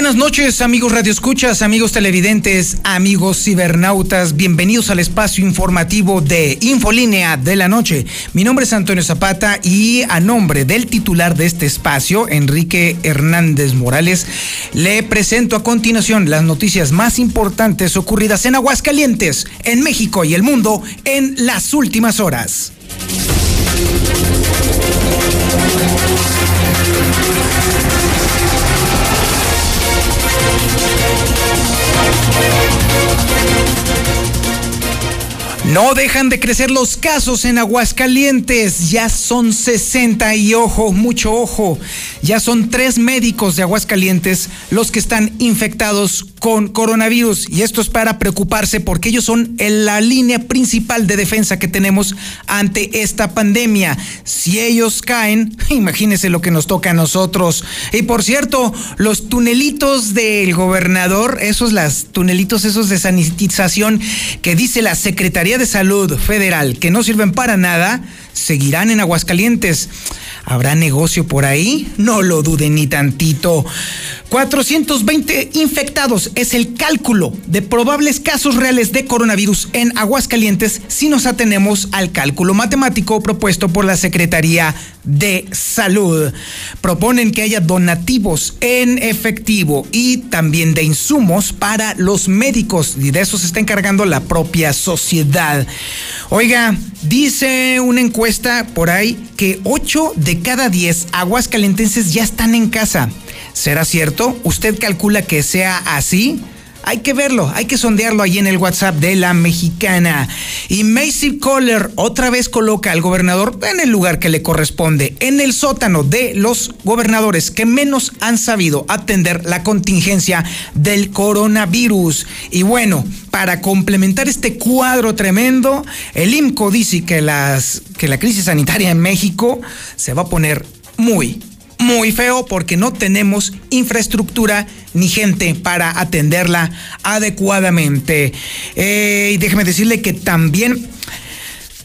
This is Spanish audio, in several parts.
Buenas noches, amigos radioescuchas, amigos televidentes, amigos cibernautas. Bienvenidos al espacio informativo de Infolínea de la Noche. Mi nombre es Antonio Zapata y a nombre del titular de este espacio, Enrique Hernández Morales, le presento a continuación las noticias más importantes ocurridas en Aguascalientes, en México y el mundo en las últimas horas. No dejan de crecer los casos en Aguascalientes. Ya son 60 y ojo, mucho ojo. Ya son tres médicos de Aguascalientes los que están infectados con coronavirus. Y esto es para preocuparse porque ellos son en la línea principal de defensa que tenemos ante esta pandemia. Si ellos caen, imagínense lo que nos toca a nosotros. Y por cierto, los tunelitos del gobernador, esos las tunelitos esos de sanitización que dice la Secretaría de Salud Federal que no sirven para nada, seguirán en Aguascalientes. ¿Habrá negocio por ahí? No lo duden ni tantito. 420 infectados es el cálculo de probables casos reales de coronavirus en Aguascalientes si nos atenemos al cálculo matemático propuesto por la Secretaría de Salud. Proponen que haya donativos en efectivo y también de insumos para los médicos y de eso se está encargando la propia sociedad. Oiga, dice una encuesta por ahí que 8 de cada 10 aguascalentenses ya están en casa. ¿Será cierto? ¿Usted calcula que sea así? Hay que verlo, hay que sondearlo ahí en el WhatsApp de la mexicana. Y Macy Kohler otra vez coloca al gobernador en el lugar que le corresponde, en el sótano de los gobernadores que menos han sabido atender la contingencia del coronavirus. Y bueno, para complementar este cuadro tremendo, el IMCO dice que, que la crisis sanitaria en México se va a poner muy, muy feo porque no tenemos infraestructura ni gente para atenderla adecuadamente. Eh, y déjeme decirle que también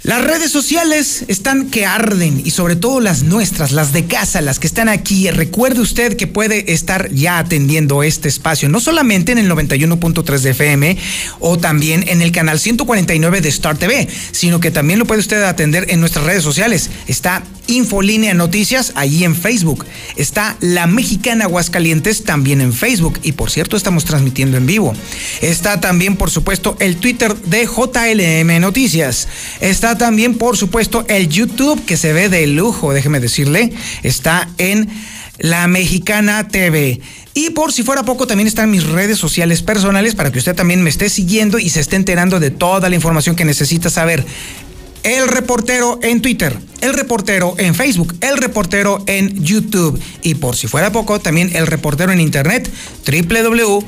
las redes sociales están que arden y sobre todo las nuestras, las de casa, las que están aquí. Recuerde usted que puede estar ya atendiendo este espacio, no solamente en el 91.3 de FM o también en el canal 149 de Star TV, sino que también lo puede usted atender en nuestras redes sociales. Está Infolínea Noticias allí en Facebook. Está La Mexicana Aguascalientes también en Facebook. Y por cierto, estamos transmitiendo en vivo. Está también, por supuesto, el Twitter de JLM Noticias. Está también, por supuesto, el YouTube que se ve de lujo, déjeme decirle, está en La Mexicana TV. Y por si fuera poco, también están mis redes sociales personales para que usted también me esté siguiendo y se esté enterando de toda la información que necesita saber. El reportero en Twitter, el reportero en Facebook, el reportero en YouTube y por si fuera poco, también el reportero en internet www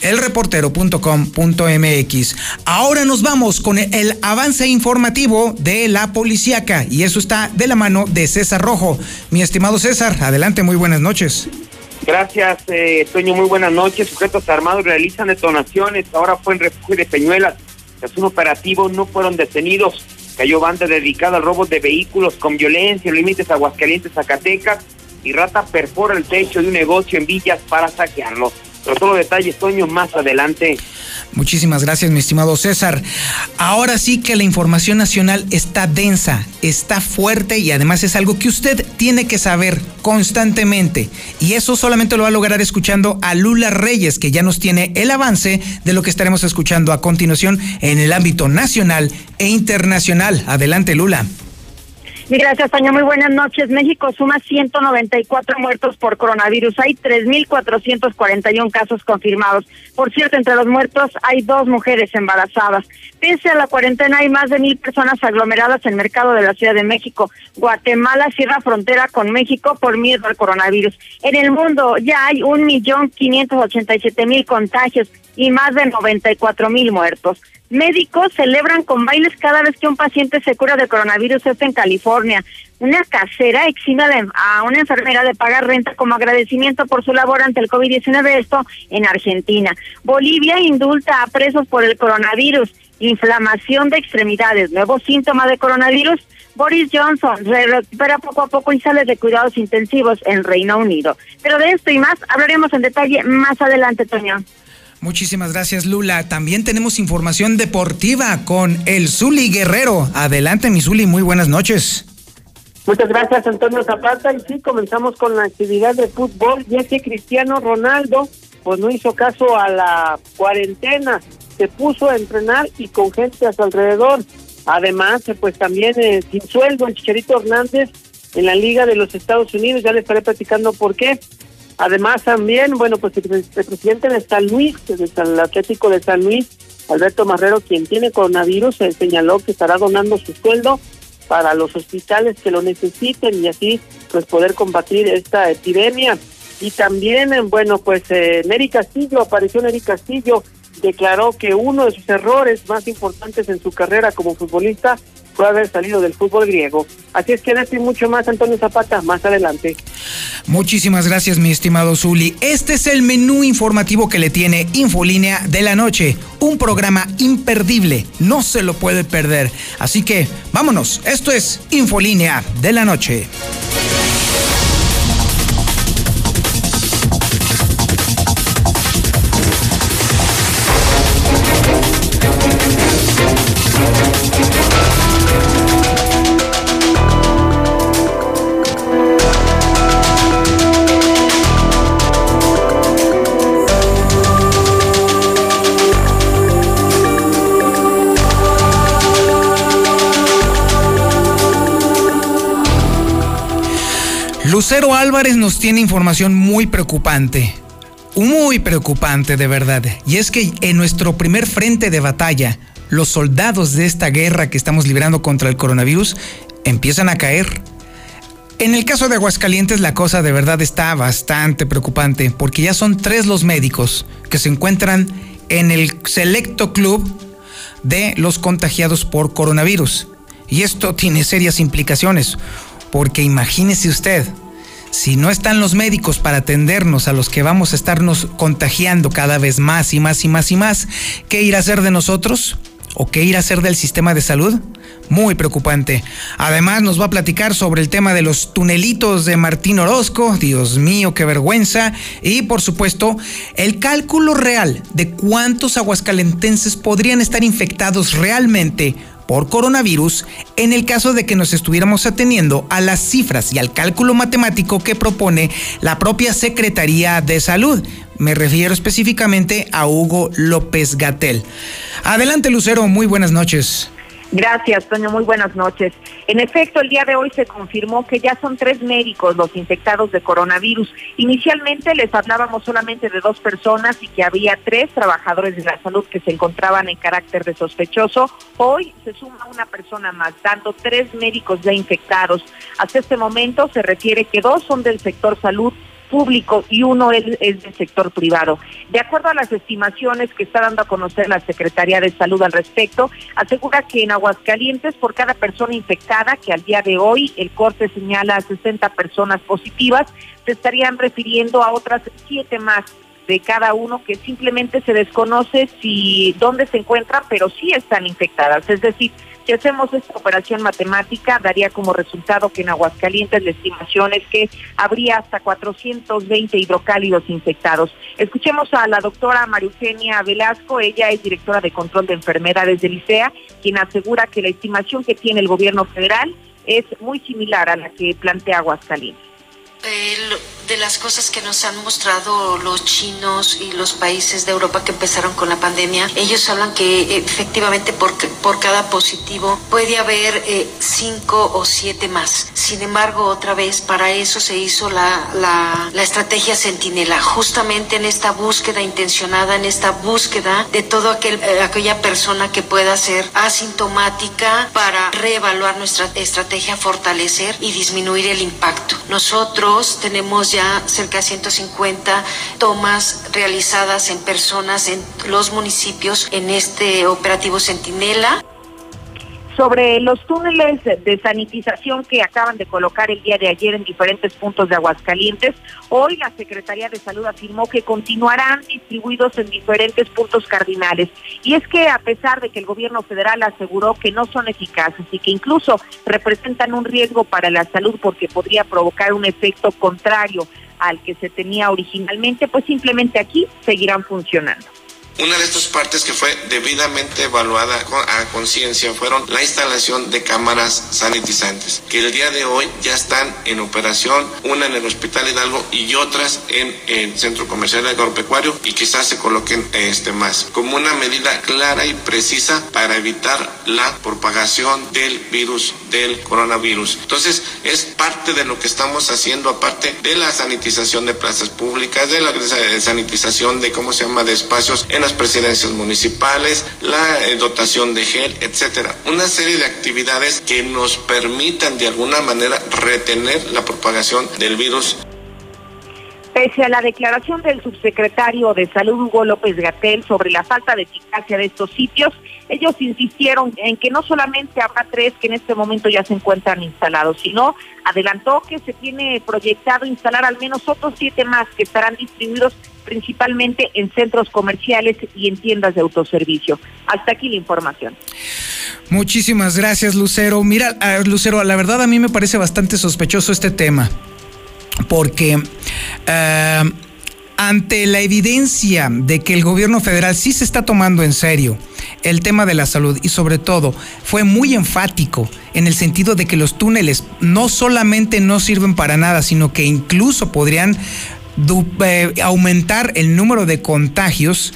elreportero.com.mx. Ahora nos vamos con el avance informativo de la policíaca y eso está de la mano de César Rojo. Mi estimado César, adelante, muy buenas noches. Gracias, eh, muy buenas noches. Sujetos armados realizan detonaciones. Ahora fue en refugio de Peñuelas. Tras un operativo no fueron detenidos. Cayó banda dedicada al robo de vehículos con violencia en límites Aguascalientes, Zacatecas. Y rata perfora el techo de un negocio en Villas para saquearlo. Pero todos los detalles, Toño, más adelante. Muchísimas gracias, mi estimado César. Ahora sí que la información nacional está densa, está fuerte y además es algo que usted tiene que saber constantemente. Y eso solamente lo va a lograr escuchando a Lula Reyes, que ya nos tiene el avance de lo que estaremos escuchando a continuación en el ámbito nacional e internacional. Adelante, Lula. Gracias, Toño. Muy buenas noches. México suma 194 muertos por coronavirus. Hay 3.441 casos confirmados. Por cierto, entre los muertos hay dos mujeres embarazadas. Pese a la cuarentena, hay más de mil personas aglomeradas en el mercado de la Ciudad de México. Guatemala cierra frontera con México por miedo al coronavirus. En el mundo ya hay 1.587.000 contagios y más de 94.000 muertos. Médicos celebran con bailes cada vez que un paciente se cura de coronavirus, esto en California. Una casera exime a una enfermera de pagar renta como agradecimiento por su labor ante el COVID-19, esto en Argentina. Bolivia indulta a presos por el coronavirus inflamación de extremidades, nuevo síntoma de coronavirus, Boris Johnson se recupera poco a poco y sale de cuidados intensivos en Reino Unido. Pero de esto y más hablaremos en detalle más adelante, Toño. Muchísimas gracias, Lula. También tenemos información deportiva con el Zuli Guerrero. Adelante, mi Zuli, muy buenas noches. Muchas gracias, Antonio Zapata. Y sí, comenzamos con la actividad de fútbol. Ya que Cristiano Ronaldo, pues no hizo caso a la cuarentena, se puso a entrenar y con gente a su alrededor. Además, pues también eh, sin sueldo el Chicharito Hernández en la Liga de los Estados Unidos, ya le estaré platicando por qué. Además también, bueno, pues el, presidente de San Luis, del Atlético de San Luis, Alberto Marrero, quien tiene coronavirus, señaló que estará donando su sueldo para los hospitales que lo necesiten y así pues poder combatir esta epidemia. Y también, bueno, pues eh, Neri Castillo, apareció Neri Castillo, declaró que uno de sus errores más importantes en su carrera como futbolista fue haber salido del fútbol griego. Así es que de esto y mucho más, Antonio Zapata, más adelante. Muchísimas gracias, mi estimado Zuli. Este es el menú informativo que le tiene Infolínea de la Noche. Un programa imperdible, no se lo puede perder. Así que vámonos, esto es Infolínea de la Noche. Lucero Álvarez nos tiene información muy preocupante, muy preocupante de verdad. Y es que en nuestro primer frente de batalla, los soldados de esta guerra que estamos librando contra el coronavirus empiezan a caer. En el caso de Aguascalientes la cosa de verdad está bastante preocupante porque ya son tres los médicos que se encuentran en el selecto club de los contagiados por coronavirus. Y esto tiene serias implicaciones porque imagínese usted, si no están los médicos para atendernos a los que vamos a estarnos contagiando cada vez más y más y más y más, ¿qué ir a hacer de nosotros? ¿O qué ir a hacer del sistema de salud? Muy preocupante. Además nos va a platicar sobre el tema de los tunelitos de Martín Orozco, Dios mío, qué vergüenza, y por supuesto el cálculo real de cuántos aguascalentenses podrían estar infectados realmente por coronavirus en el caso de que nos estuviéramos ateniendo a las cifras y al cálculo matemático que propone la propia Secretaría de Salud. Me refiero específicamente a Hugo López Gatel. Adelante Lucero, muy buenas noches. Gracias, Toño. Muy buenas noches. En efecto, el día de hoy se confirmó que ya son tres médicos los infectados de coronavirus. Inicialmente les hablábamos solamente de dos personas y que había tres trabajadores de la salud que se encontraban en carácter de sospechoso. Hoy se suma una persona más, dando tres médicos ya infectados. Hasta este momento se refiere que dos son del sector salud público y uno es, del sector privado. De acuerdo a las estimaciones que está dando a conocer la Secretaría de Salud al respecto, asegura que en Aguascalientes por cada persona infectada, que al día de hoy el corte señala a 60 personas positivas, se estarían refiriendo a otras siete más de cada uno que simplemente se desconoce si dónde se encuentran, pero sí están infectadas. Es decir, si hacemos esta operación matemática, daría como resultado que en Aguascalientes la estimación es que habría hasta 420 hidrocálidos infectados. Escuchemos a la doctora María Eugenia Velasco, ella es directora de control de enfermedades del ICEA, quien asegura que la estimación que tiene el gobierno federal es muy similar a la que plantea Aguascalientes. De las cosas que nos han mostrado los chinos y los países de Europa que empezaron con la pandemia, ellos hablan que efectivamente por, por cada positivo puede haber eh, cinco o siete más. Sin embargo, otra vez, para eso se hizo la, la, la estrategia Centinela, justamente en esta búsqueda intencionada, en esta búsqueda de toda aquel, eh, aquella persona que pueda ser asintomática para reevaluar nuestra estrategia, fortalecer y disminuir el impacto. Nosotros tenemos ya cerca de 150 tomas realizadas en personas en los municipios en este operativo Centinela. Sobre los túneles de sanitización que acaban de colocar el día de ayer en diferentes puntos de Aguascalientes, hoy la Secretaría de Salud afirmó que continuarán distribuidos en diferentes puntos cardinales. Y es que a pesar de que el gobierno federal aseguró que no son eficaces y que incluso representan un riesgo para la salud porque podría provocar un efecto contrario al que se tenía originalmente, pues simplemente aquí seguirán funcionando. Una de estas partes que fue debidamente evaluada a conciencia fueron la instalación de cámaras sanitizantes, que el día de hoy ya están en operación, una en el Hospital Hidalgo y otras en el Centro Comercial Agropecuario y quizás se coloquen este más, como una medida clara y precisa para evitar la propagación del virus del coronavirus. Entonces, es parte de lo que estamos haciendo aparte de la sanitización de plazas públicas, de la sanitización de cómo se llama de espacios en presidencias municipales, la eh, dotación de gel, etcétera. Una serie de actividades que nos permitan de alguna manera retener la propagación del virus Pese a la declaración del subsecretario de Salud Hugo López Gatel sobre la falta de eficacia de estos sitios, ellos insistieron en que no solamente habrá tres que en este momento ya se encuentran instalados, sino adelantó que se tiene proyectado instalar al menos otros siete más que estarán distribuidos principalmente en centros comerciales y en tiendas de autoservicio. Hasta aquí la información. Muchísimas gracias, Lucero. Mira, Lucero, la verdad a mí me parece bastante sospechoso este tema, porque... Eh, ante la evidencia de que el gobierno federal sí se está tomando en serio el tema de la salud y sobre todo fue muy enfático en el sentido de que los túneles no solamente no sirven para nada, sino que incluso podrían eh, aumentar el número de contagios,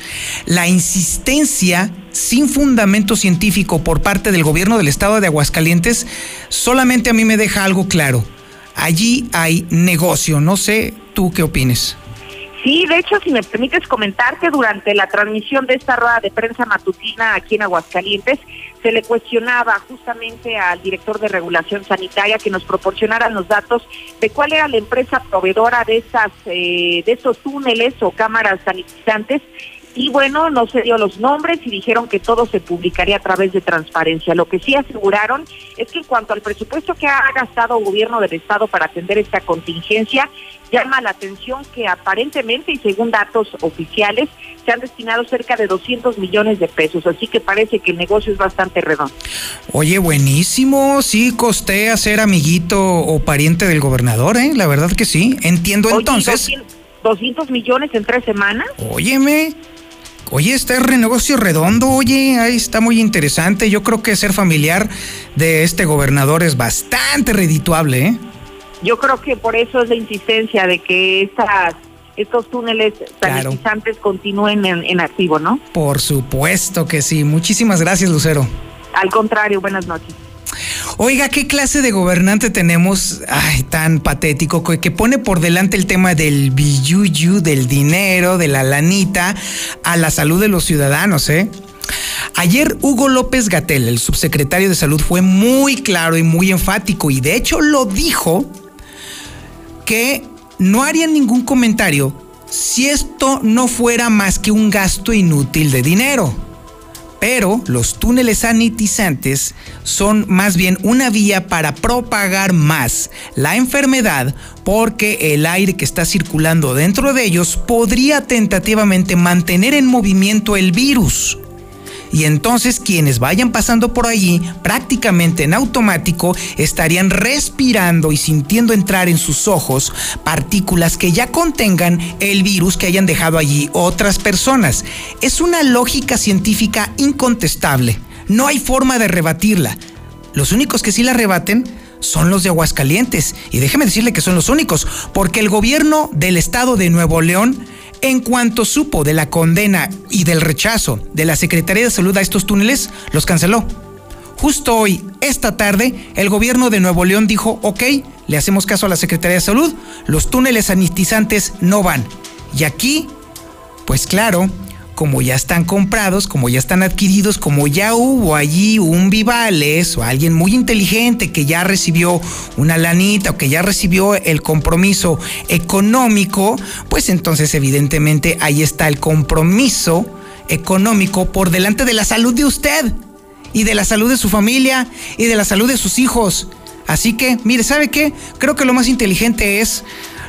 la insistencia sin fundamento científico por parte del gobierno del estado de Aguascalientes, solamente a mí me deja algo claro. Allí hay negocio, no sé tú qué opines. Sí, de hecho, si me permites comentar que durante la transmisión de esta rueda de prensa matutina aquí en Aguascalientes, se le cuestionaba justamente al director de regulación sanitaria que nos proporcionaran los datos de cuál era la empresa proveedora de esas eh, de esos túneles o cámaras sanitizantes y bueno, no se dio los nombres y dijeron que todo se publicaría a través de transparencia. Lo que sí aseguraron es que en cuanto al presupuesto que ha gastado el gobierno del estado para atender esta contingencia, llama la atención que aparentemente y según datos oficiales se han destinado cerca de 200 millones de pesos, así que parece que el negocio es bastante redondo. Oye, buenísimo, sí costea ser amiguito o pariente del gobernador, ¿eh? La verdad que sí. Entiendo entonces. 200 millones en tres semanas. Óyeme, Oye, este negocio redondo, oye, ahí está muy interesante. Yo creo que ser familiar de este gobernador es bastante redituable, ¿eh? Yo creo que por eso es la insistencia de que estas estos túneles sanitizantes continúen en, en, activo, ¿no? Por supuesto que sí. Muchísimas gracias, Lucero. Al contrario, buenas noches. Oiga, ¿qué clase de gobernante tenemos ay, tan patético que, pone por delante el tema del billuyú, del dinero, de la lanita, a la salud de los ciudadanos, eh? Ayer Hugo López Gatel, el subsecretario de Salud, fue muy claro y muy enfático y de hecho lo dijo que no haría ningún comentario si esto no fuera más que un gasto inútil de dinero. Pero los túneles sanitizantes son más bien una vía para propagar más la enfermedad porque el aire que está circulando dentro de ellos podría tentativamente mantener en movimiento el virus y entonces quienes vayan pasando por allí prácticamente en automático estarían respirando y sintiendo entrar en sus ojos partículas que ya contengan el virus que hayan dejado allí otras personas. Es una lógica científica incontestable. No hay forma de rebatirla. Los únicos que sí la rebaten son los de Aguascalientes. Y déjeme decirle que son los únicos, porque el gobierno del estado de Nuevo León en cuanto supo de la condena y del rechazo de la Secretaría de Salud a estos túneles, los canceló. Justo hoy, esta tarde, el gobierno de Nuevo León dijo, ok, le hacemos caso a la Secretaría de Salud, los túneles sanitizantes no van. Y aquí, pues claro, como ya están comprados, como ya están adquiridos, como ya hubo allí un Vivales o alguien muy inteligente que ya recibió una lanita o que ya recibió el compromiso económico, pues entonces evidentemente ahí está el compromiso económico por delante de la salud de usted. y de la salud de su familia y de la salud de sus hijos. Así que, mire, ¿sabe qué? Creo que lo más inteligente es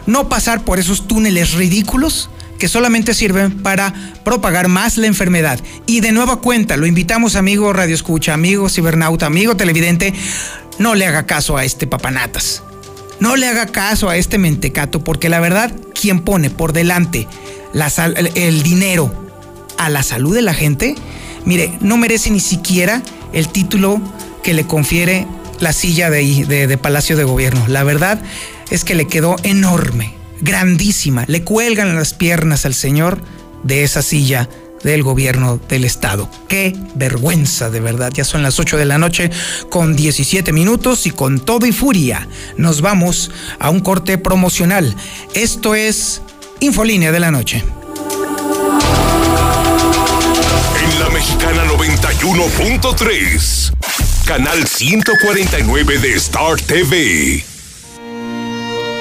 no pasar por esos túneles ridículos que solamente sirven para propagar más la enfermedad. Y de nueva cuenta, lo invitamos, amigo Radio Escucha, amigo cibernauta, amigo televidente, no le haga caso a este papanatas. No le haga caso a este mentecato, porque la verdad, quien pone por delante la el dinero a la salud de la gente, mire, no merece ni siquiera el título que le confiere la silla de, de, Palacio de Gobierno. La verdad es que le quedó enorme, grandísima. Le cuelgan las piernas al señor de esa silla del gobierno del estado. Qué vergüenza, de verdad. Ya son las 8 de la noche con 17 minutos y con todo y furia nos vamos a un corte promocional. Esto es Infolínea de la Noche. En la Mexicana 91.3, canal 149 de Star TV.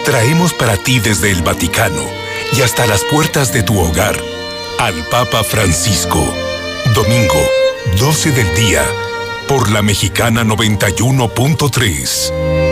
Traemos para ti desde el Vaticano y hasta las puertas de tu hogar al Papa Francisco. Domingo, 12 del día, por la Mexicana 91.3.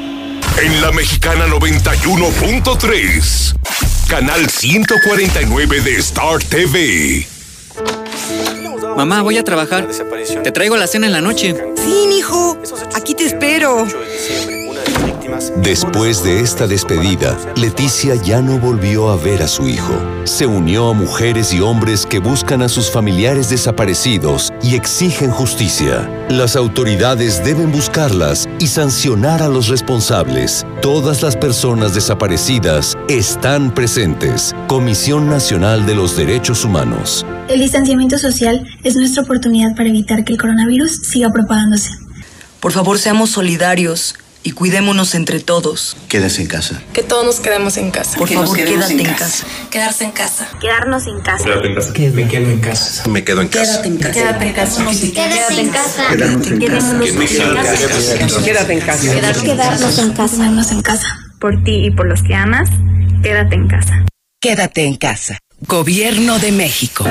En la Mexicana 91.3, canal 149 de Star TV. Mamá, voy a trabajar. Te traigo la cena en la noche. Sí, mijo. Aquí te espero. Después de esta despedida, Leticia ya no volvió a ver a su hijo. Se unió a mujeres y hombres que buscan a sus familiares desaparecidos y exigen justicia. Las autoridades deben buscarlas y sancionar a los responsables. Todas las personas desaparecidas están presentes. Comisión Nacional de los Derechos Humanos. El distanciamiento social es nuestra oportunidad para evitar que el coronavirus siga propagándose. Por favor, seamos solidarios y cuidémonos entre todos. Quédese en casa. Que todos nos quedemos en casa. Por favor, quédate en casa. Quedarse en casa. Quedarnos en casa. Quédate en casa. Me quedo en casa. Me quedo en casa. Quédate en casa. Quédate en casa. Quédate en casa. Quédanos en casa. Quédate en casa. Quedarnos en casa. Quedarnos en casa. Por ti y por los que amas, quédate en casa. Quédate en casa. Gobierno de México.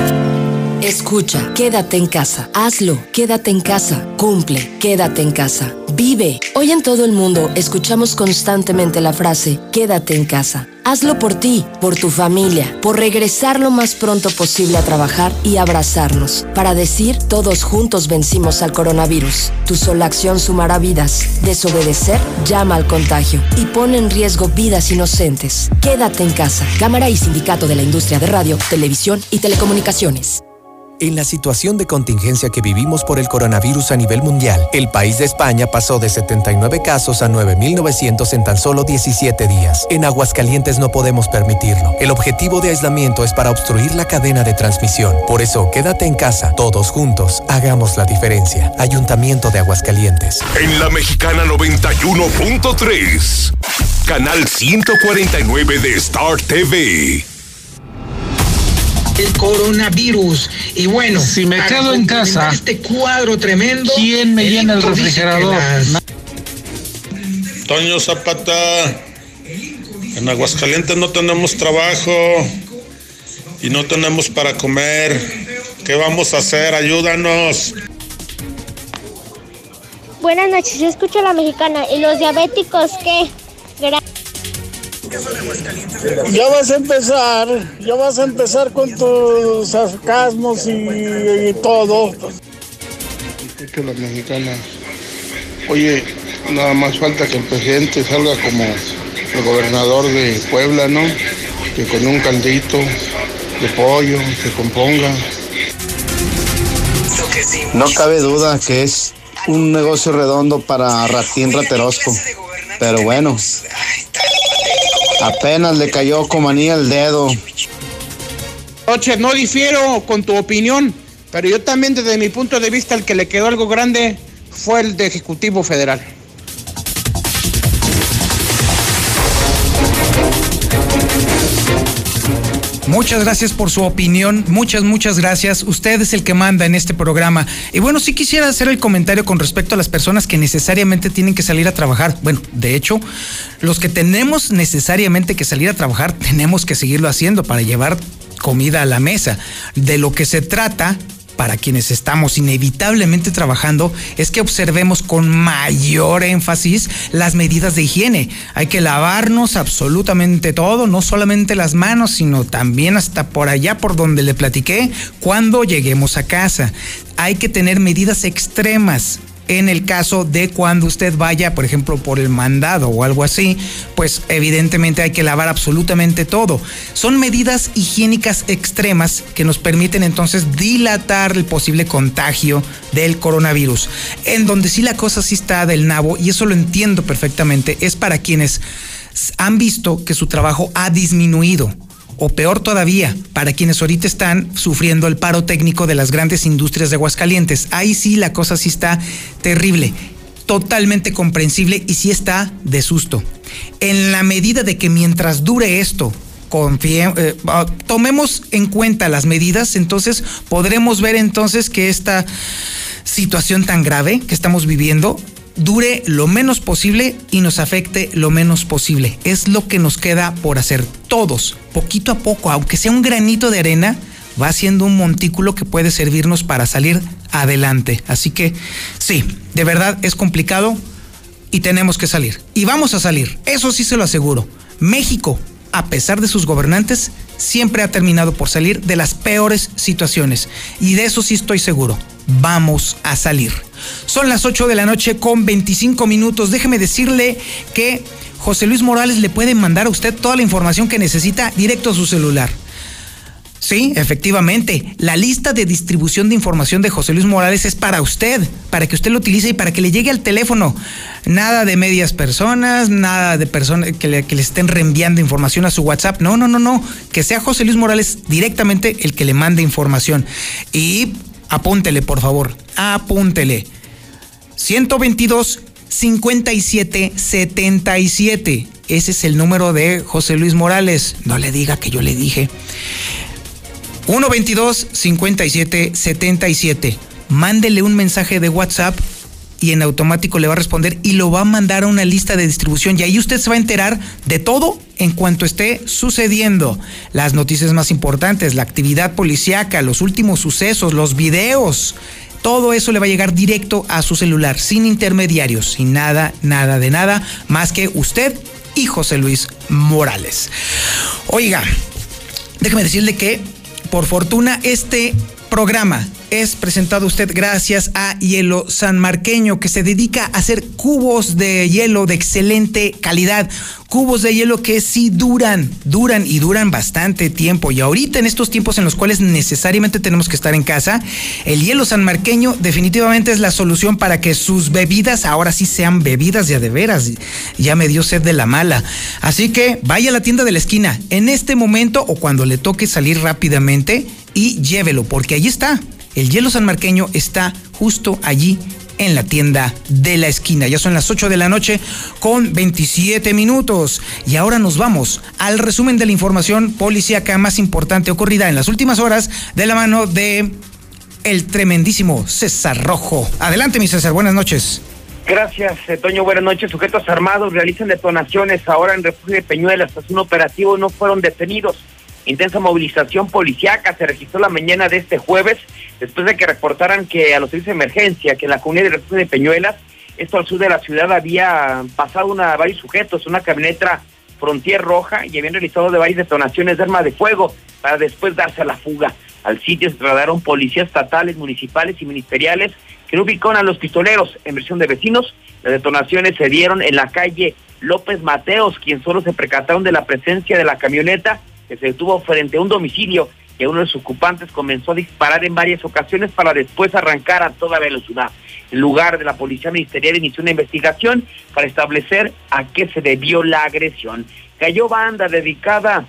Escucha, quédate en casa. Hazlo, quédate en casa. Cumple, quédate en casa. Vive. Hoy en todo el mundo escuchamos constantemente la frase, quédate en casa. Hazlo por ti, por tu familia, por regresar lo más pronto posible a trabajar y abrazarnos, para decir todos juntos vencimos al coronavirus. Tu sola acción sumará vidas. Desobedecer llama al contagio y pone en riesgo vidas inocentes. Quédate en casa. Cámara y Sindicato de la Industria de Radio, Televisión y Telecomunicaciones. En la situación de contingencia que vivimos por el coronavirus a nivel mundial, el país de España pasó de 79 casos a 9.900 en tan solo 17 días. En Aguascalientes no podemos permitirlo. El objetivo de aislamiento es para obstruir la cadena de transmisión. Por eso, quédate en casa. Todos juntos, hagamos la diferencia. Ayuntamiento de Aguascalientes. En la Mexicana 91.3, canal 149 de Star TV el coronavirus. Y bueno, si me quedo en casa, este cuadro tremendo, ¿quién me llena el refrigerador? Toño Zapata, en Aguascalientes no tenemos trabajo y no tenemos para comer. ¿Qué vamos a hacer? Ayúdanos. Buenas noches, yo escucho la mexicana. ¿Y los diabéticos qué? Gracias. Ya vas a empezar, ya vas a empezar con tus sarcasmos y, todo. Escucho la mexicana. Oye, nada más falta que el presidente salga como el gobernador de Puebla, ¿no? Que con un caldito de pollo se componga. No cabe duda que es un negocio redondo para Ratín Raterosco. Pero bueno, Apenas le cayó como anilla el dedo. Oche, no difiero con tu opinión, pero yo también desde mi punto de vista el que le quedó algo grande fue el de Ejecutivo Federal. Muchas gracias por su opinión, muchas, muchas gracias. Usted es el que manda en este programa. Y bueno, sí quisiera hacer el comentario con respecto a las personas que necesariamente tienen que salir a trabajar. Bueno, de hecho, los que tenemos necesariamente que salir a trabajar, tenemos que seguirlo haciendo para llevar comida a la mesa. De lo que se trata para quienes estamos inevitablemente trabajando es que observemos con mayor énfasis las medidas de higiene. Hay que lavarnos absolutamente todo, no solamente las manos, sino también hasta por allá por donde le platiqué cuando lleguemos a casa. Hay que tener medidas extremas en el caso de cuando usted vaya, por ejemplo, por el mandado o algo así, pues evidentemente hay que lavar absolutamente todo. Son medidas higiénicas extremas que nos permiten entonces dilatar el posible contagio del coronavirus. En donde sí la cosa sí está del nabo, y eso lo entiendo perfectamente, es para quienes han visto que su trabajo ha disminuido o peor todavía, para quienes ahorita están sufriendo el paro técnico de las grandes industrias de Aguascalientes. Ahí sí la cosa sí está terrible, totalmente comprensible y sí está de susto. En la medida de que mientras dure esto, eh, ah, tomemos en cuenta las medidas, entonces podremos ver entonces que esta situación tan grave que estamos viviendo dure lo menos posible y nos afecte lo menos posible. Es lo que nos queda por hacer todos, poquito a poco, aunque sea un granito de arena, va siendo un montículo que puede servirnos para salir adelante. Así que sí, de verdad es complicado y tenemos que salir. Y vamos a salir, eso sí se lo aseguro. México, a pesar de sus gobernantes, siempre ha terminado por salir de las peores situaciones. Y de eso sí estoy seguro vamos a salir. Son las 8 de la noche con 25 minutos. Déjeme decirle que José Luis Morales le puede mandar a usted toda la información que necesita directo a su celular. Sí, efectivamente. La lista de distribución de información de José Luis Morales es para usted, para que usted lo utilice y para que le llegue al teléfono. Nada de medias personas, nada de personas que le, estén reenviando información a su WhatsApp. No, no, no, no. Que sea José Luis Morales directamente el que le mande información. Y Apúntele, por favor. Apúntele. 122 57 77. Ese es el número de José Luis Morales. No le diga que yo le dije. 122 57 77. Mándele un mensaje de WhatsApp y en automático le va a responder y lo va a mandar a una lista de distribución y ahí usted se va a enterar de todo en cuanto esté sucediendo. Las noticias más importantes, la actividad policíaca, los últimos sucesos, los videos. Todo eso le va a llegar directo a su celular, sin intermediarios, sin nada, nada de nada, más que usted y José Luis Morales. Oiga, déjeme decirle que, por fortuna, este programa es presentado usted gracias a Hielo San Marqueño, que se dedica a hacer cubos de hielo de excelente calidad. Cubos de hielo que sí duran, duran y duran bastante tiempo. Y ahorita en estos tiempos en los cuales necesariamente tenemos que estar en casa, el hielo San Marqueño definitivamente es la solución para que sus bebidas ahora sí sean bebidas ya de veras. Ya me dio sed de la mala. Así que vaya a la tienda de la esquina en este momento o cuando le toque salir rápidamente y llévelo, porque allí está. El hielo sanmarqueño está justo allí en la tienda de la esquina. Ya son las 8 de la noche con 27 minutos. Y ahora nos vamos al resumen de la información policíaca más importante ocurrida en las últimas horas de la mano de el tremendísimo César Rojo. Adelante, mi César, buenas noches. Gracias, eh, Toño. Buenas noches. Sujetos armados realizan detonaciones ahora en Refugio de Peñuelas. Tras un operativo no fueron detenidos. Intensa movilización policiaca se registró la mañana de este jueves después de que reportaran que a los servicios de emergencia, que en la comunidad de de Peñuelas, esto al sur de la ciudad, había pasado una, varios sujetos, una camioneta Frontier Roja y habían realizado de varias detonaciones de arma de fuego para después darse a la fuga. Al sitio se trasladaron policías estatales, municipales y ministeriales que no ubicaron a los pistoleros. En versión de vecinos, las detonaciones se dieron en la calle López Mateos, quien solo se percataron de la presencia de la camioneta que se detuvo frente a un domicilio que uno de sus ocupantes comenzó a disparar en varias ocasiones para después arrancar a toda velocidad. En lugar de la policía ministerial inició una investigación para establecer a qué se debió la agresión. Cayó banda dedicada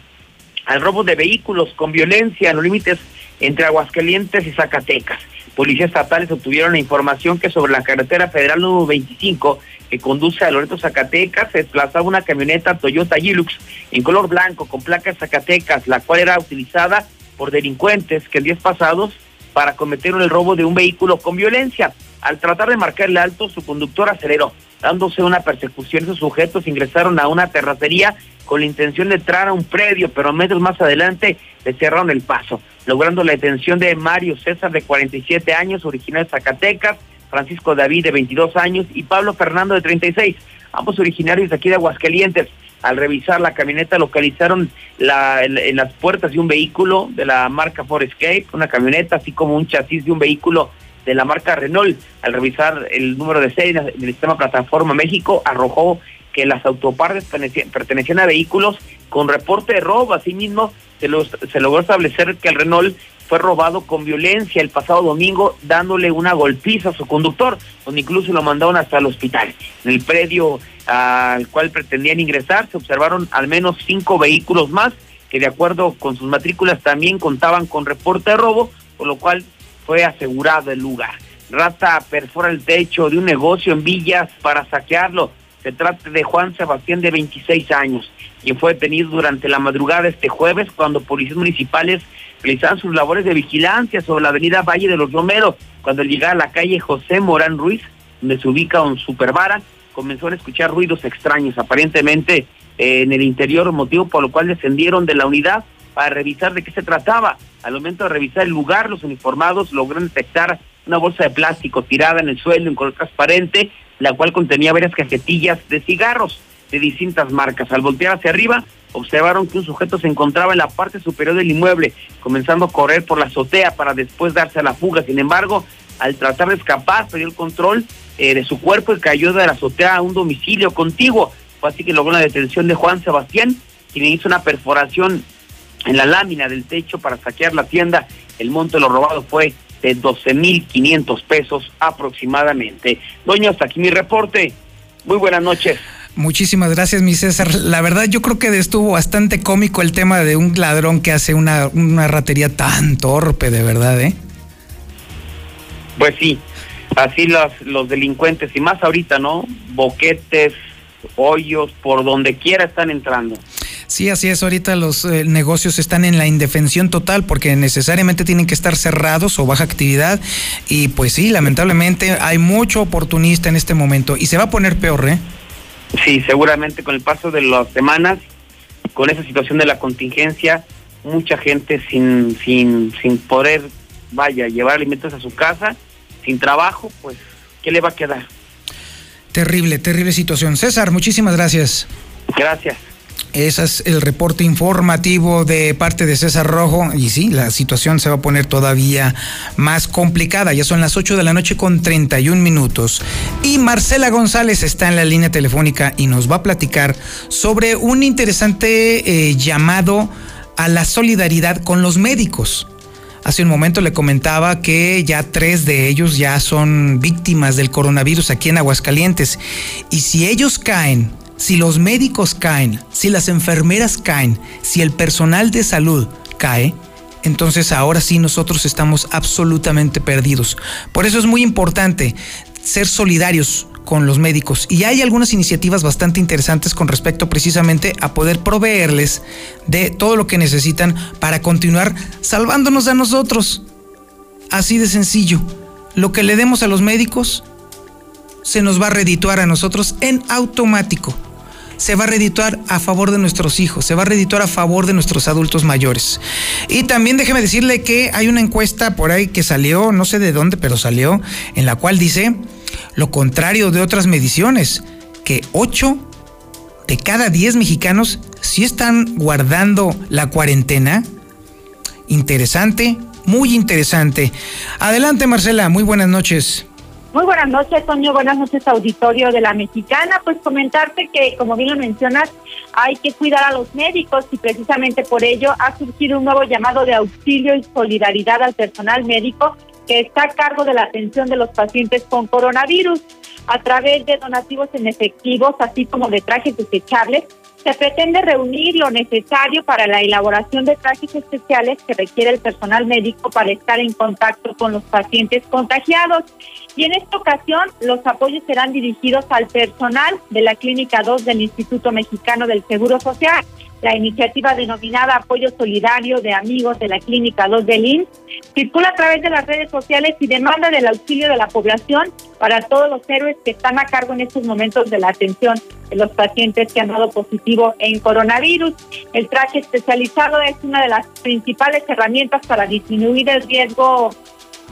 al robo de vehículos con violencia en los límites entre Aguascalientes y Zacatecas. Policías estatales obtuvieron la información que sobre la carretera federal número 25 que conduce a Loreto Zacatecas se desplazaba una camioneta Toyota Hilux en color blanco con placas Zacatecas, la cual era utilizada por delincuentes que en días pasados para cometer el robo de un vehículo con violencia. Al tratar de marcarle alto, su conductor aceleró, dándose una persecución. Sus sujetos ingresaron a una terracería con la intención de entrar a un predio, pero metros más adelante le cerraron el paso, logrando la detención de Mario César, de 47 años, original de Zacatecas, Francisco David, de 22 años, y Pablo Fernando, de 36, ambos originarios de aquí de Aguascalientes. Al revisar la camioneta localizaron en, las puertas de un vehículo de la marca Ford Escape, una camioneta, así como un chasis de un vehículo de la marca Renault. Al revisar el número de serie del sistema Plataforma México, arrojó que las autopartes pertenecían a vehículos con reporte de robo. Asimismo, se, se logró establecer que el Renault fue robado con violencia el pasado domingo, dándole una golpiza a su conductor, donde incluso lo mandaron hasta el hospital. En el predio al cual pretendían ingresar se observaron al menos cinco vehículos más que de acuerdo con sus matrículas también contaban con reporte de robo, por lo cual fue asegurado el lugar. Rata perfora el techo de un negocio en Villas para saquearlo. Se trata de Juan Sebastián de 26 años, quien fue detenido durante la madrugada este jueves cuando policías municipales realizaban sus labores de vigilancia sobre la avenida Valle de los Romeros. Cuando llegaba a la calle José Morán Ruiz, donde se ubica un supervara, comenzó a escuchar ruidos extraños, aparentemente eh, en el interior, motivo por lo cual descendieron de la unidad para revisar de qué se trataba. Al momento de revisar el lugar, los uniformados lograron detectar una bolsa de plástico tirada en el suelo en color transparente, la cual contenía varias cajetillas de cigarros de distintas marcas. Al voltear hacia arriba, observaron que un sujeto se encontraba en la parte superior del inmueble, comenzando a correr por la azotea para después darse a la fuga. Sin embargo, al tratar de escapar, perdió el control eh, de su cuerpo y cayó de la azotea a un domicilio contiguo. Fue así que logró la detención de Juan Sebastián, quien hizo una perforación en la lámina del techo para saquear la tienda. El monto de lo robado fue de 12.500 pesos aproximadamente. Doña, hasta aquí mi reporte. Muy buenas noches. Muchísimas gracias, mi César. La verdad, yo creo que estuvo bastante cómico el tema de un ladrón que hace una, una ratería tan torpe, de verdad, ¿eh? Pues sí, así los, los delincuentes, y más ahorita, ¿no? Boquetes, hoyos, por donde quiera están entrando. Sí, así es. Ahorita los eh, negocios están en la indefensión total porque necesariamente tienen que estar cerrados o baja actividad. Y pues sí, lamentablemente hay mucho oportunista en este momento y se va a poner peor, ¿eh? Sí, seguramente con el paso de las semanas, con esa situación de la contingencia, mucha gente sin, sin, sin poder, vaya, llevar alimentos a su casa, sin trabajo, pues, ¿qué le va a quedar? Terrible, terrible situación. César, muchísimas gracias. Gracias. Ese es el reporte informativo de parte de César Rojo. Y sí, la situación se va a poner todavía más complicada. Ya son las 8 de la noche con 31 minutos. Y Marcela González está en la línea telefónica y nos va a platicar sobre un interesante eh, llamado a la solidaridad con los médicos. Hace un momento le comentaba que ya tres de ellos ya son víctimas del coronavirus aquí en Aguascalientes. Y si ellos caen si los médicos caen, si las enfermeras caen, si el personal de salud cae, entonces ahora sí nosotros estamos absolutamente perdidos. Por eso es muy importante ser solidarios con los médicos y hay algunas iniciativas bastante interesantes con respecto precisamente a poder proveerles de todo lo que necesitan para continuar salvándonos a nosotros. Así de sencillo. Lo que le demos a los médicos se nos va a redituar a nosotros en automático se va a redituar a favor de nuestros hijos, se va a redituar a favor de nuestros adultos mayores. Y también déjeme decirle que hay una encuesta por ahí que salió, no sé de dónde, pero salió, en la cual dice lo contrario de otras mediciones, que 8 de cada 10 mexicanos sí están guardando la cuarentena. Interesante, muy interesante. Adelante Marcela, muy buenas noches. Muy buenas noches, Toño. Buenas noches, auditorio de la Mexicana. Pues comentarte que, como bien lo mencionas, hay que cuidar a los médicos y precisamente por ello ha surgido un nuevo llamado de auxilio y solidaridad al personal médico que está a cargo de la atención de los pacientes con coronavirus a través de donativos en efectivos, así como de trajes desechables se pretende reunir lo necesario para la elaboración de trajes especiales que requiere el personal médico para estar en contacto con los pacientes contagiados. Y en esta ocasión, los apoyos serán dirigidos al personal de la Clínica 2 del Instituto Mexicano del Seguro Social. La iniciativa denominada Apoyo Solidario de Amigos de la Clínica 2 del INS circula a través de las redes sociales y demanda del auxilio de la población para todos los héroes que están a cargo en estos momentos de la atención de los pacientes que han dado positivo en coronavirus. El traje especializado es una de las principales herramientas para disminuir el riesgo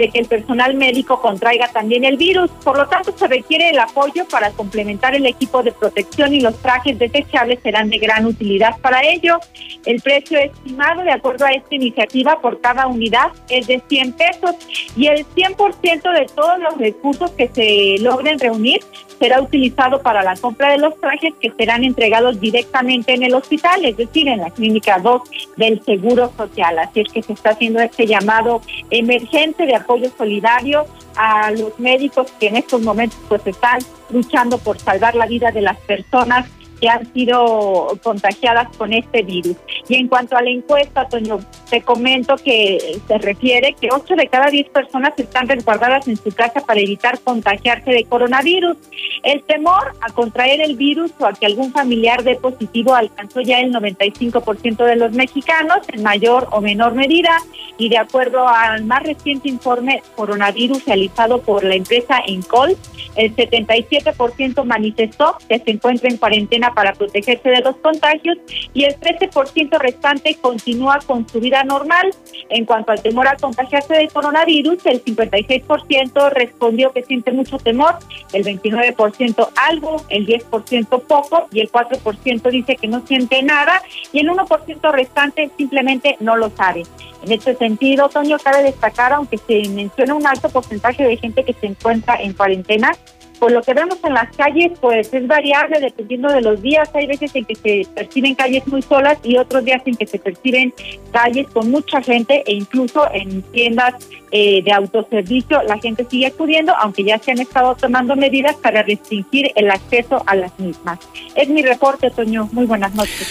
de que el personal médico contraiga también el virus. Por lo tanto, se requiere el apoyo para complementar el equipo de protección y los trajes desechables serán de gran utilidad para ello. El precio estimado, de acuerdo a esta iniciativa, por cada unidad es de 100 pesos y el 100% de todos los recursos que se logren reunir será utilizado para la compra de los trajes que serán entregados directamente en el hospital, es decir, en la clínica 2 del Seguro Social. Así es que se está haciendo este llamado emergente de solidario a los médicos que en estos momentos pues están luchando por salvar la vida de las personas que han sido contagiadas con este virus. Y en cuanto a la encuesta, Toño, te comento que se refiere que 8 de cada 10 personas están resguardadas en su casa para evitar contagiarse de coronavirus. El temor a contraer el virus o a que algún familiar dé positivo alcanzó ya el 95% de los mexicanos en mayor o menor medida y de acuerdo al más reciente informe coronavirus realizado por la empresa Encol, el 77% manifestó que se encuentra en cuarentena para protegerse de los contagios y el 13% restante continúa con su vida normal. En cuanto al temor a contagiarse de coronavirus, el 56% respondió que siente mucho temor, el 29% algo, el 10% poco y el 4% dice que no siente nada y el 1% restante simplemente no lo sabe. En este sentido, Toño, cabe destacar, aunque se menciona un alto porcentaje de gente que se encuentra en cuarentena, pues lo que vemos en las calles pues es variable dependiendo de los días. Hay veces en que se perciben calles muy solas y otros días en que se perciben calles con mucha gente e incluso en tiendas eh, de autoservicio la gente sigue acudiendo, aunque ya se han estado tomando medidas para restringir el acceso a las mismas. Es mi reporte, Toño. Muy buenas noches.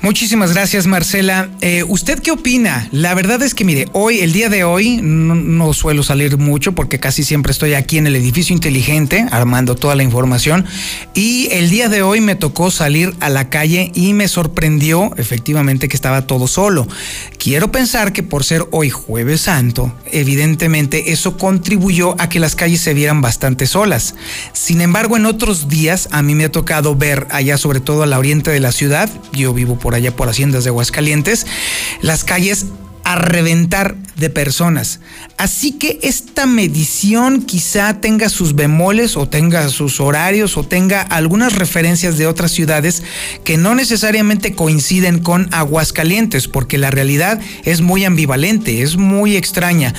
Muchísimas gracias, Marcela. Eh, ¿Usted qué opina? La verdad es que, mire, hoy, el día de hoy, no, suelo salir mucho porque casi siempre estoy aquí en el edificio inteligente toda la información. Y el día de hoy me tocó salir a la calle y me sorprendió efectivamente que estaba todo solo. Quiero pensar que por ser hoy jueves santo, evidentemente eso contribuyó a que las calles se vieran bastante solas. Sin embargo, en otros días a mí me ha tocado ver allá, sobre todo a la oriente de la ciudad, yo vivo por allá por Haciendas de Aguascalientes, las calles a reventar de personas. Así que esta medición quizá tenga sus bemoles o tenga sus horarios o tenga algunas referencias de otras ciudades que no necesariamente coinciden con Aguascalientes, porque la realidad es muy ambivalente, es muy extraña.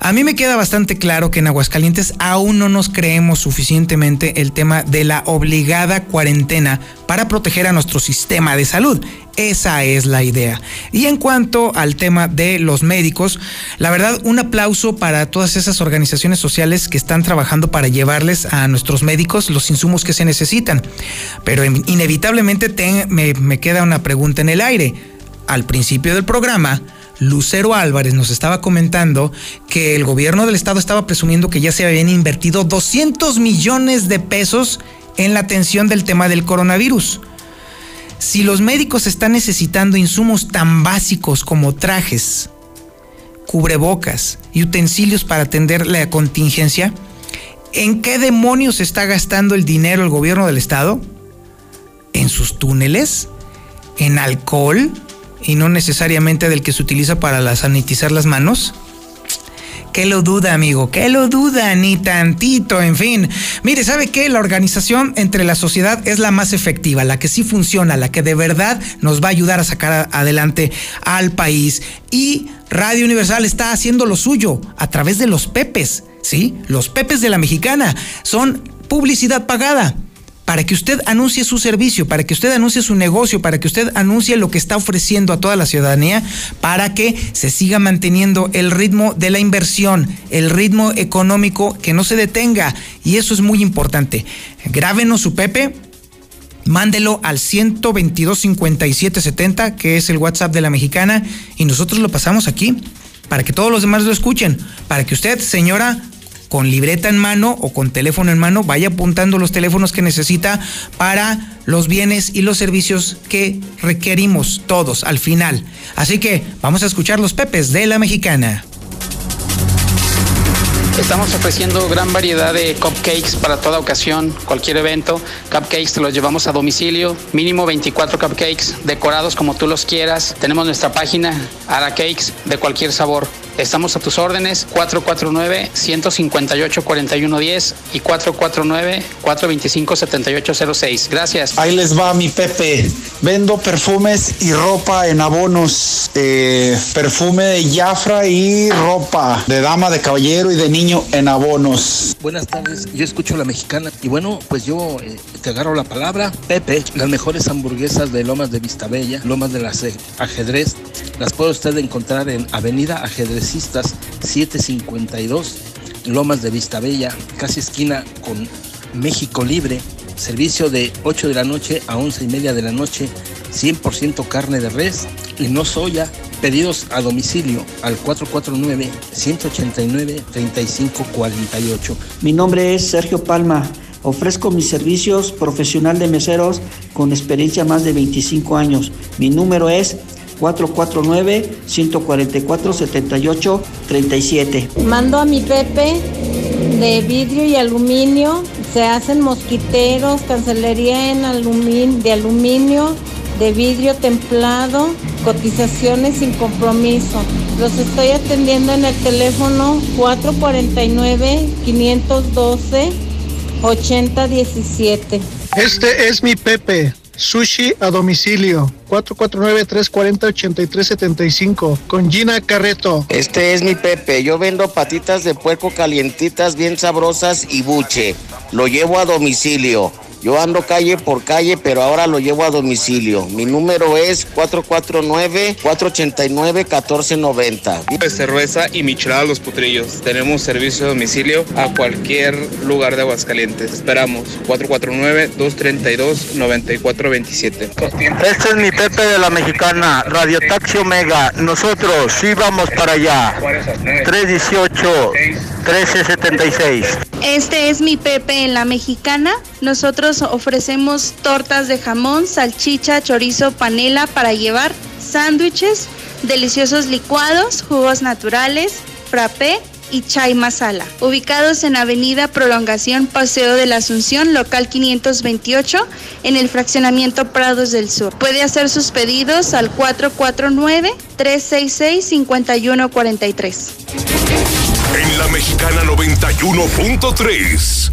A mí me queda bastante claro que en Aguascalientes aún no nos creemos suficientemente el tema de la obligada cuarentena para proteger a nuestro sistema de salud. Esa es la idea. Y en cuanto al tema de los médicos, la verdad, un aplauso para todas esas organizaciones sociales que están trabajando para llevarles a nuestros médicos los insumos que se necesitan. Pero inevitablemente me, me queda una pregunta en el aire. Al principio del programa, Lucero Álvarez nos estaba comentando que el gobierno del estado estaba presumiendo que ya se habían invertido 200 millones de pesos en la atención del tema del coronavirus. Si los médicos están necesitando insumos tan básicos como trajes, cubrebocas y utensilios para atender la contingencia, ¿en qué demonios está gastando el dinero el gobierno del estado? ¿En sus túneles? ¿En alcohol? ¿Y no necesariamente del que se utiliza para sanitizar las manos? ¿Qué lo duda, amigo? ¿Qué lo duda? Ni tantito, en fin. Mire, ¿sabe qué? La organización entre la sociedad es la más efectiva, la que sí funciona, la que de verdad nos va a ayudar a sacar adelante al país. Y Radio Universal está haciendo lo suyo a través de los Pepes, ¿sí? Los Pepes de la Mexicana son publicidad pagada para que usted anuncie su servicio, para que usted anuncie su negocio, para que usted anuncie lo que está ofreciendo a toda la ciudadanía, para que se siga manteniendo el ritmo de la inversión, el ritmo económico que no se detenga. Y eso es muy importante. Grábenos su Pepe, mándelo al 122 5770, que es el WhatsApp de la mexicana, y nosotros lo pasamos aquí para que todos los demás lo escuchen, para que usted, señora, con libreta en mano o con teléfono en mano, vaya apuntando los teléfonos que necesita para los bienes y los servicios que requerimos todos al final. Así que vamos a escuchar los pepes de la mexicana. Estamos ofreciendo gran variedad de cupcakes para toda ocasión, cualquier evento. Cupcakes te los llevamos a domicilio, mínimo 24 cupcakes decorados como tú los quieras. Tenemos nuestra página Ara Cakes de cualquier sabor. Estamos a tus órdenes 449-158-4110 y 449-425-7806. Gracias. Ahí les va mi Pepe. Vendo perfumes y ropa en abonos. Eh, perfume de Jafra y ropa de dama, de caballero y de niño en abonos. Buenas tardes, yo escucho la mexicana y bueno, pues yo eh, te agarro la palabra. Pepe, las mejores hamburguesas de Lomas de Vistabella, Lomas de las Ajedrez, las puede usted encontrar en Avenida Ajedrez 752, Lomas de Vistabella, casi esquina con México Libre. Servicio de 8 de la noche a 11 y media de la noche, 100% carne de res y no soya. Pedidos a domicilio al 449-189-3548. Mi nombre es Sergio Palma. Ofrezco mis servicios profesional de meseros con experiencia más de 25 años. Mi número es 449-144-78-37. Mando a mi Pepe de vidrio y aluminio. Se hacen mosquiteros, cancelería en aluminio, de aluminio, de vidrio templado, cotizaciones sin compromiso. Los estoy atendiendo en el teléfono 449-512-8017. Este es mi Pepe. Sushi a domicilio. 449-340-8375. Con Gina Carreto. Este es mi Pepe. Yo vendo patitas de puerco calientitas, bien sabrosas y buche. Lo llevo a domicilio. Yo ando calle por calle, pero ahora lo llevo a domicilio. Mi número es 449-489-1490. De cerveza y michelada los putrillos. Tenemos servicio de domicilio a cualquier lugar de Aguascalientes. Esperamos. 449-232-9427. Este es mi Pepe de la Mexicana, Radio Taxi Omega. Nosotros sí vamos para allá. 318 1376. Este es mi Pepe en la Mexicana. Nosotros ofrecemos tortas de jamón, salchicha, chorizo, panela para llevar, sándwiches, deliciosos licuados, jugos naturales, frappé y chai masala, ubicados en Avenida Prolongación Paseo de la Asunción, local 528, en el fraccionamiento Prados del Sur. Puede hacer sus pedidos al 449-366-5143. En la Mexicana 91.3,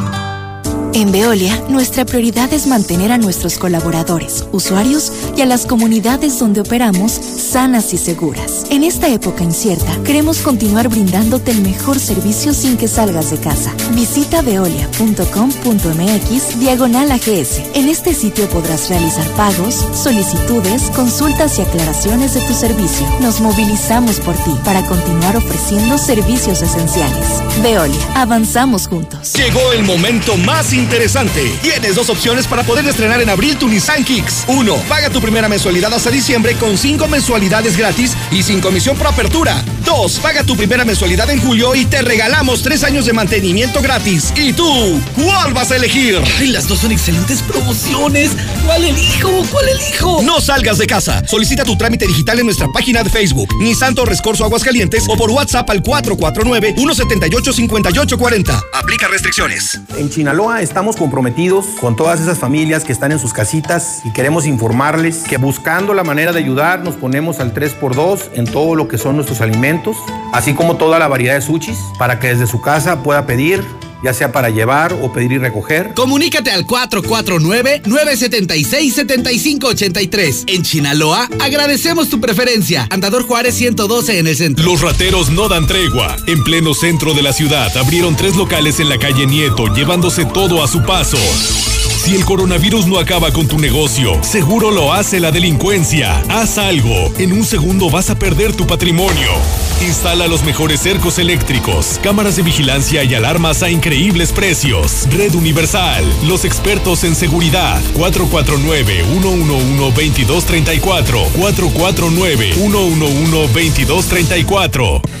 En Veolia, nuestra prioridad es mantener a nuestros colaboradores, usuarios y a las comunidades donde operamos sanas y seguras. En esta época incierta, queremos continuar brindándote el mejor servicio sin que salgas de casa. Visita veolia.com.mx diagonal AGS. En este sitio podrás realizar pagos, solicitudes, consultas y aclaraciones de tu servicio. Nos movilizamos por ti para continuar ofreciendo servicios esenciales. Veolia, avanzamos juntos. Llegó el momento más importante interesante. Tienes dos opciones para poder estrenar en abril tu Nissan Kicks. Uno, paga tu primera mensualidad hasta diciembre con cinco mensualidades gratis y sin comisión por apertura. Dos, paga tu primera mensualidad en julio y te regalamos tres años de mantenimiento gratis. ¿Y tú? ¿Cuál vas a elegir? Ay, las dos son excelentes promociones. ¿Cuál elijo? ¿Cuál elijo? No salgas de casa. Solicita tu trámite digital en nuestra página de Facebook, Nissan Torres Corso Aguascalientes o por WhatsApp al 449-178-5840. Aplica restricciones. En Chinaloa estamos comprometidos con todas esas familias que están en sus casitas y queremos informarles que buscando la manera de ayudar nos ponemos al 3x2 en todo lo que son nuestros alimentos, así como toda la variedad de sushis, para que desde su casa pueda pedir ya sea para llevar o pedir y recoger. Comunícate al 449-976-7583. En Chinaloa, agradecemos tu preferencia. Andador Juárez 112 en el centro. Los rateros no dan tregua. En pleno centro de la ciudad abrieron tres locales en la calle Nieto, llevándose todo a su paso. Si el coronavirus no acaba con tu negocio, seguro lo hace la delincuencia. Haz algo. En un segundo vas a perder tu patrimonio. Instala los mejores cercos eléctricos, cámaras de vigilancia y alarmas a increíbles precios. Red Universal, los expertos en seguridad. 449-111-2234. 449-111-2234.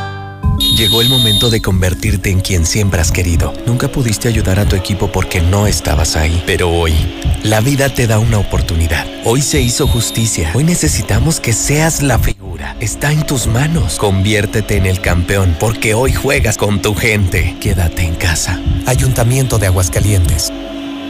Llegó el momento de convertirte en quien siempre has querido. Nunca pudiste ayudar a tu equipo porque no estabas ahí, pero hoy la vida te da una oportunidad. Hoy se hizo justicia. Hoy necesitamos que seas la figura. Está en tus manos. Conviértete en el campeón porque hoy juegas con tu gente. Quédate en casa. Ayuntamiento de Aguascalientes.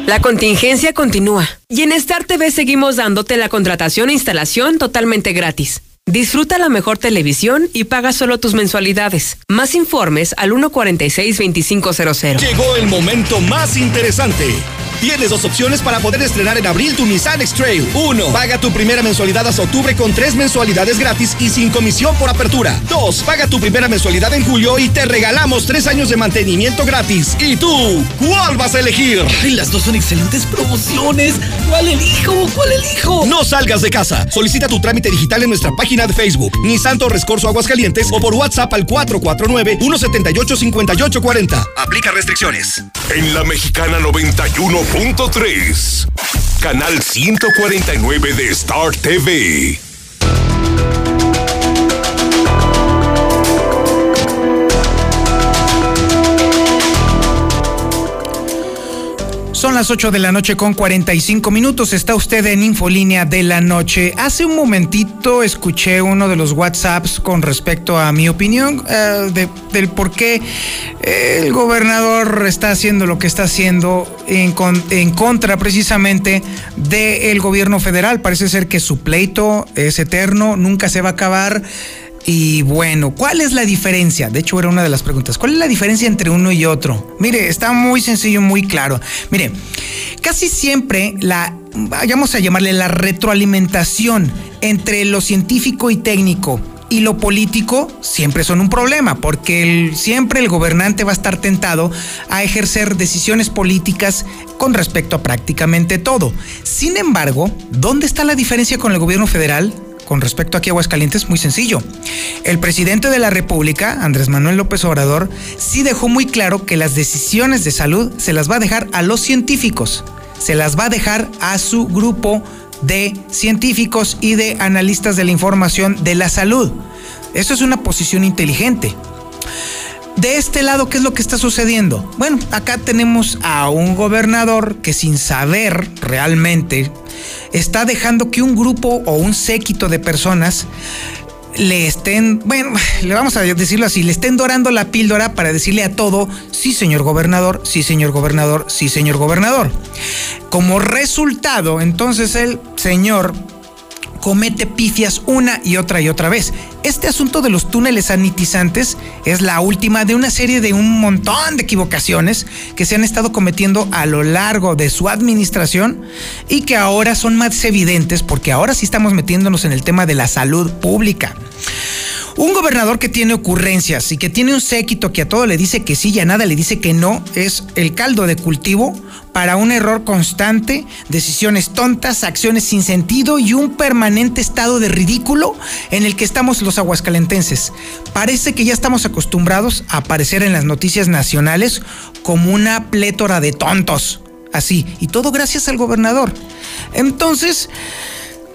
La contingencia continúa y en Star TV seguimos dándote la contratación e instalación totalmente gratis. Disfruta la mejor televisión y paga solo tus mensualidades. Más informes al 146-2500. Llegó el momento más interesante. Tienes dos opciones para poder estrenar en abril tu Nissan X-Trail. Uno, paga tu primera mensualidad hasta octubre con tres mensualidades gratis y sin comisión por apertura. Dos, paga tu primera mensualidad en julio y te regalamos tres años de mantenimiento gratis. ¿Y tú? ¿Cuál vas a elegir? Ay, las dos son excelentes promociones. ¿Cuál elijo? ¿Cuál elijo? No salgas de casa. Solicita tu trámite digital en nuestra página de Facebook, Nissan Torres Corso Aguascalientes o por WhatsApp al 449-178-5840. Aplica restricciones. En la Mexicana 91 3 Canal 149 de Star TV. Son las 8 de la noche con 45 minutos. Está usted en Infolínea de la Noche. Hace un momentito escuché uno de los WhatsApps con respecto a mi opinión eh, del por qué el gobernador está haciendo lo que está haciendo en, en contra precisamente del gobierno federal. Parece ser que su pleito es eterno, nunca se va a acabar. Y bueno, ¿cuál es la diferencia? De hecho, era una de las preguntas. ¿Cuál es la diferencia entre uno y otro? Mire, está muy sencillo, muy claro. Mire, casi siempre la, vayamos a llamarle la retroalimentación entre lo científico y técnico y lo político siempre son un problema, porque siempre el gobernante va a estar tentado a ejercer decisiones políticas con respecto a prácticamente todo. Sin embargo, ¿dónde está la diferencia con el gobierno federal? Con respecto aquí a Aguascalientes, muy sencillo. El presidente de la República, Andrés Manuel López Obrador, sí dejó muy claro que las decisiones de salud se las va a dejar a los científicos, se las va a dejar a su grupo de científicos y de analistas de la información de la salud. Eso es una posición inteligente. De este lado, ¿qué es lo que está sucediendo? Bueno, acá tenemos a un gobernador que sin saber realmente está dejando que un grupo o un séquito de personas le estén, bueno, le vamos a decirlo así, le estén dorando la píldora para decirle a todo, sí señor gobernador, sí señor gobernador, sí señor gobernador. Como resultado, entonces el señor comete pifias una y otra y otra vez. Este asunto de los túneles sanitizantes es la última de una serie de un montón de equivocaciones que se han estado cometiendo a lo largo de su administración y que ahora son más evidentes porque ahora sí estamos metiéndonos en el tema de la salud pública. Un gobernador que tiene ocurrencias y que tiene un séquito que a todo le dice que sí y a nada le dice que no es el caldo de cultivo para un error constante, decisiones tontas, acciones sin sentido y un permanente estado de ridículo en el que estamos los aguascalentenses. Parece que ya estamos acostumbrados a aparecer en las noticias nacionales como una plétora de tontos. Así, y todo gracias al gobernador. Entonces,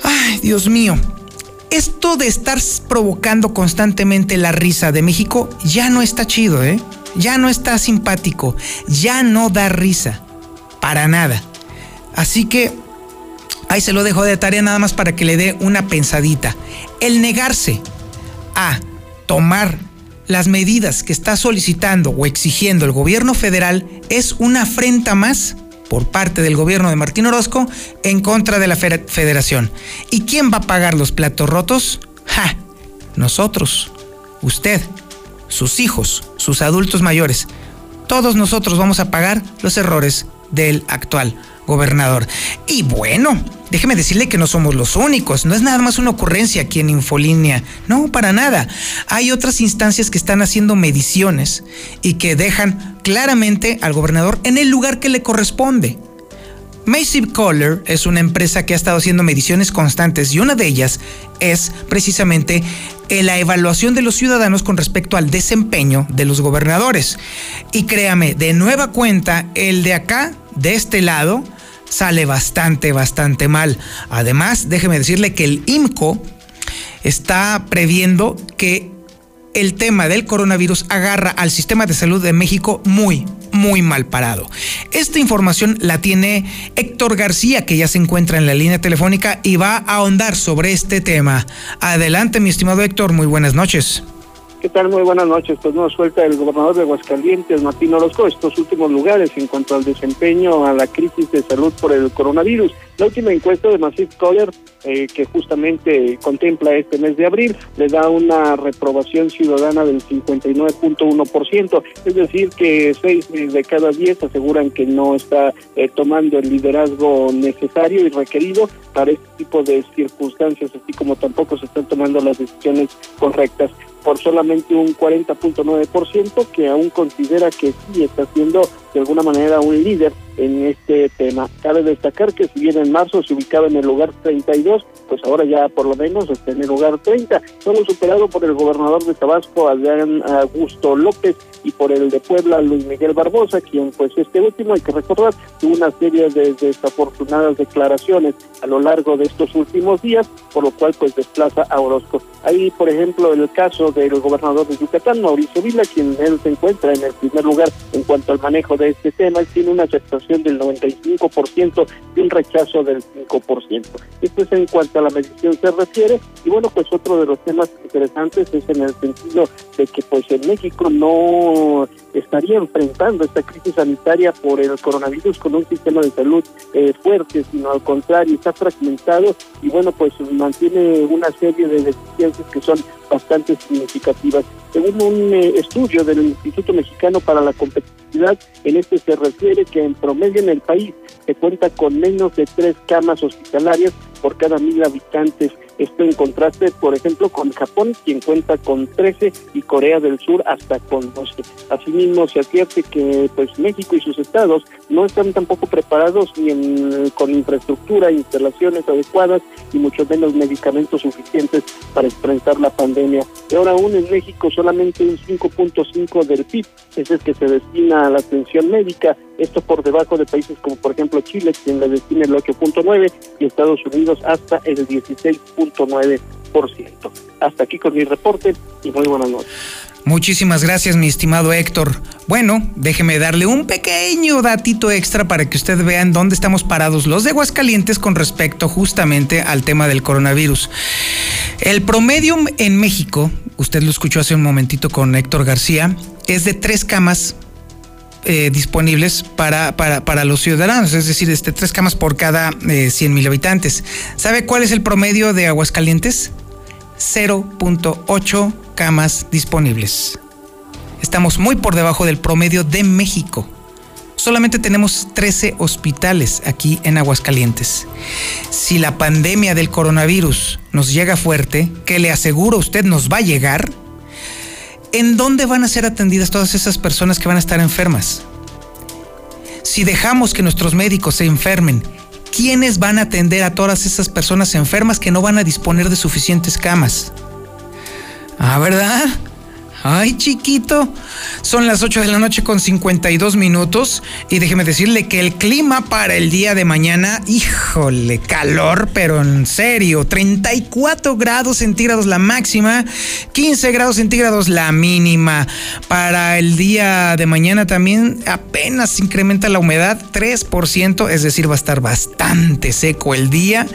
ay, Dios mío, esto de estar provocando constantemente la risa de México ya no está chido, ¿eh? Ya no está simpático, ya no da risa, para nada. Así que ahí se lo dejo de tarea nada más para que le dé una pensadita. El negarse a tomar las medidas que está solicitando o exigiendo el gobierno federal es una afrenta más por parte del gobierno de Martín Orozco en contra de la federación. ¿Y quién va a pagar los platos rotos? ¡Ja! Nosotros, usted, sus hijos, sus adultos mayores. Todos nosotros vamos a pagar los errores del actual gobernador. Y bueno, déjeme decirle que no somos los únicos, no es nada más una ocurrencia aquí en Infolínea, no, para nada. Hay otras instancias que están haciendo mediciones y que dejan claramente al gobernador en el lugar que le corresponde. Massive Caller es una empresa que ha estado haciendo mediciones constantes y una de ellas es precisamente la evaluación de los ciudadanos con respecto al desempeño de los gobernadores. Y créame, de nueva cuenta, el de acá, de este lado, sale bastante, bastante mal. Además, déjeme decirle que el IMCO está previendo que el tema del coronavirus agarra al sistema de salud de México muy, muy mal parado. Esta información la tiene Héctor García, que ya se encuentra en la línea telefónica y va a ahondar sobre este tema. Adelante, mi estimado Héctor, muy buenas noches. ¿Qué tal? Muy buenas noches. Pues no suelta el gobernador de Aguascalientes, Martín Orozco, estos últimos lugares en cuanto al desempeño a la crisis de salud por el coronavirus. La última encuesta de Massive Caller, eh, que justamente contempla este mes de abril, le da una reprobación ciudadana del 59.1%, es decir, que seis de cada diez aseguran que no está eh, tomando el liderazgo necesario y requerido para este tipo de circunstancias, así como tampoco se están tomando las decisiones correctas. Por solamente un 40.9% que aún considera que sí está siendo de alguna manera un líder en este tema. Cabe destacar que si bien en marzo se ubicaba en el lugar 32, pues ahora ya por lo menos está en el lugar 30, solo superado por el gobernador de Tabasco, Adrián Augusto López, y por el de Puebla, Luis Miguel Barbosa, quien pues este último, hay que recordar, tuvo una serie de desafortunadas declaraciones a lo largo de estos últimos días, por lo cual pues desplaza a Orozco. Ahí, por ejemplo, el caso del gobernador de Yucatán, Mauricio Vila, quien él se encuentra en el primer lugar en cuanto al manejo de este tema, tiene una aceptación del 95% y un rechazo del 5%. Esto es en cuanto a la medición se refiere. Y bueno, pues otro de los temas interesantes es en el sentido de que pues en México no estaría enfrentando esta crisis sanitaria por el coronavirus con un sistema de salud eh, fuerte, sino al contrario, está fragmentado y bueno, pues mantiene una serie de deficiencias que son bastante significativas. Según un eh, estudio del Instituto Mexicano para la Competitividad, en este se refiere que en promedio en el país se cuenta con menos de tres camas hospitalarias por cada mil habitantes esto en contraste, por ejemplo, con Japón, quien cuenta con 13 y Corea del Sur hasta con 12. Asimismo, se advierte que pues México y sus estados no están tampoco preparados ni con infraestructura, instalaciones adecuadas y mucho menos medicamentos suficientes para enfrentar la pandemia. Y ahora aún en México solamente un 5.5 del PIB es el que se destina a la atención médica, esto por debajo de países como por ejemplo Chile, quien le destina el 8.9 y Estados Unidos hasta el 16. Hasta aquí con mi reporte y muy buenas noches. Muchísimas gracias, mi estimado Héctor. Bueno, déjeme darle un pequeño datito extra para que usted vean dónde estamos parados los de Aguascalientes con respecto justamente al tema del coronavirus. El promedio en México, usted lo escuchó hace un momentito con Héctor García, es de tres camas eh, disponibles para, para, los ciudadanos, es decir, este, tres camas por cada eh, 100 mil habitantes. ¿Sabe cuál es el promedio de Aguascalientes? 0.8 camas disponibles. Estamos muy por debajo del promedio de México. Solamente tenemos 13 hospitales aquí en Aguascalientes. Si la pandemia del coronavirus nos llega fuerte, que le aseguro a usted nos va a llegar, ¿en dónde van a ser atendidas todas esas personas que van a estar enfermas? Si dejamos que nuestros médicos se enfermen, ¿quiénes van a atender a todas esas personas enfermas que no van a disponer de suficientes camas? Ah, ¿verdad? Ay, chiquito. Son las 8 de la noche con 52 minutos y déjeme decirle que el clima para el día de mañana, híjole, calor, pero en serio, 34 grados centígrados la máxima, 15 grados centígrados la mínima. Para el día de mañana también apenas incrementa la humedad 3%, es decir, va a estar bastante seco el día.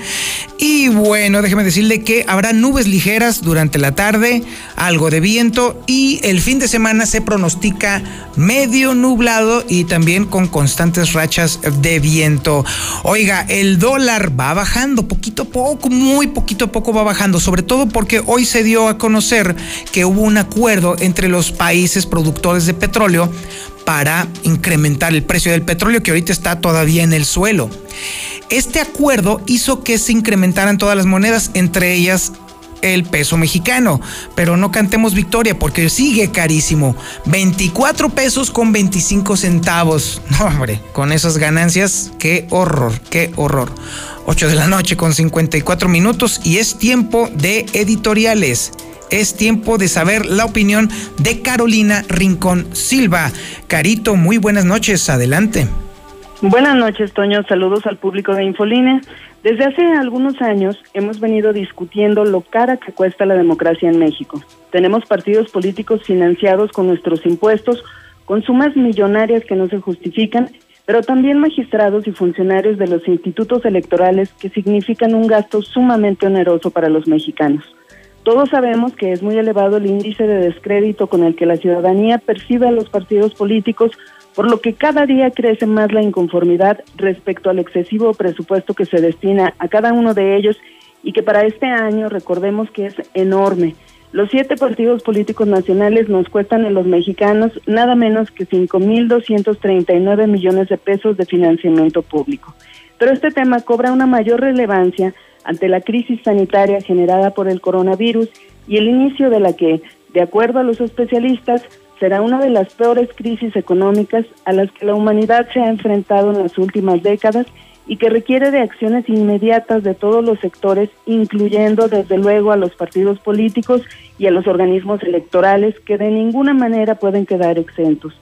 Y bueno, déjeme decirle que habrá nubes ligeras durante la tarde, algo de viento y el fin de semana se pronostica medio nublado y también con constantes rachas de viento. Oiga, el dólar va bajando poquito a poco, muy poquito a poco va bajando, sobre todo porque hoy se dio a conocer que hubo un acuerdo entre los países productores de petróleo para incrementar el precio del petróleo que ahorita está todavía en el suelo. Este acuerdo hizo que se incrementaran todas las monedas, entre ellas el peso mexicano. Pero no cantemos victoria porque sigue carísimo. 24 pesos con 25 centavos. No, hombre, con esas ganancias, qué horror, qué horror. 8 de la noche con 54 minutos y es tiempo de editoriales. Es tiempo de saber la opinión de Carolina Rincón Silva. Carito, muy buenas noches, adelante. Buenas noches, Toño. Saludos al público de Infoline. Desde hace algunos años hemos venido discutiendo lo cara que cuesta la democracia en México. Tenemos partidos políticos financiados con nuestros impuestos, con sumas millonarias que no se justifican, pero también magistrados y funcionarios de los institutos electorales que significan un gasto sumamente oneroso para los mexicanos. Todos sabemos que es muy elevado el índice de descrédito con el que la ciudadanía percibe a los partidos políticos por lo que cada día crece más la inconformidad respecto al excesivo presupuesto que se destina a cada uno de ellos y que para este año recordemos que es enorme. Los siete partidos políticos nacionales nos cuestan a los mexicanos nada menos que 5.239 millones de pesos de financiamiento público. Pero este tema cobra una mayor relevancia ante la crisis sanitaria generada por el coronavirus y el inicio de la que, de acuerdo a los especialistas, será una de las peores crisis económicas a las que la humanidad se ha enfrentado en las últimas décadas y que requiere de acciones inmediatas de todos los sectores, incluyendo desde luego a los partidos políticos y a los organismos electorales que de ninguna manera pueden quedar exentos.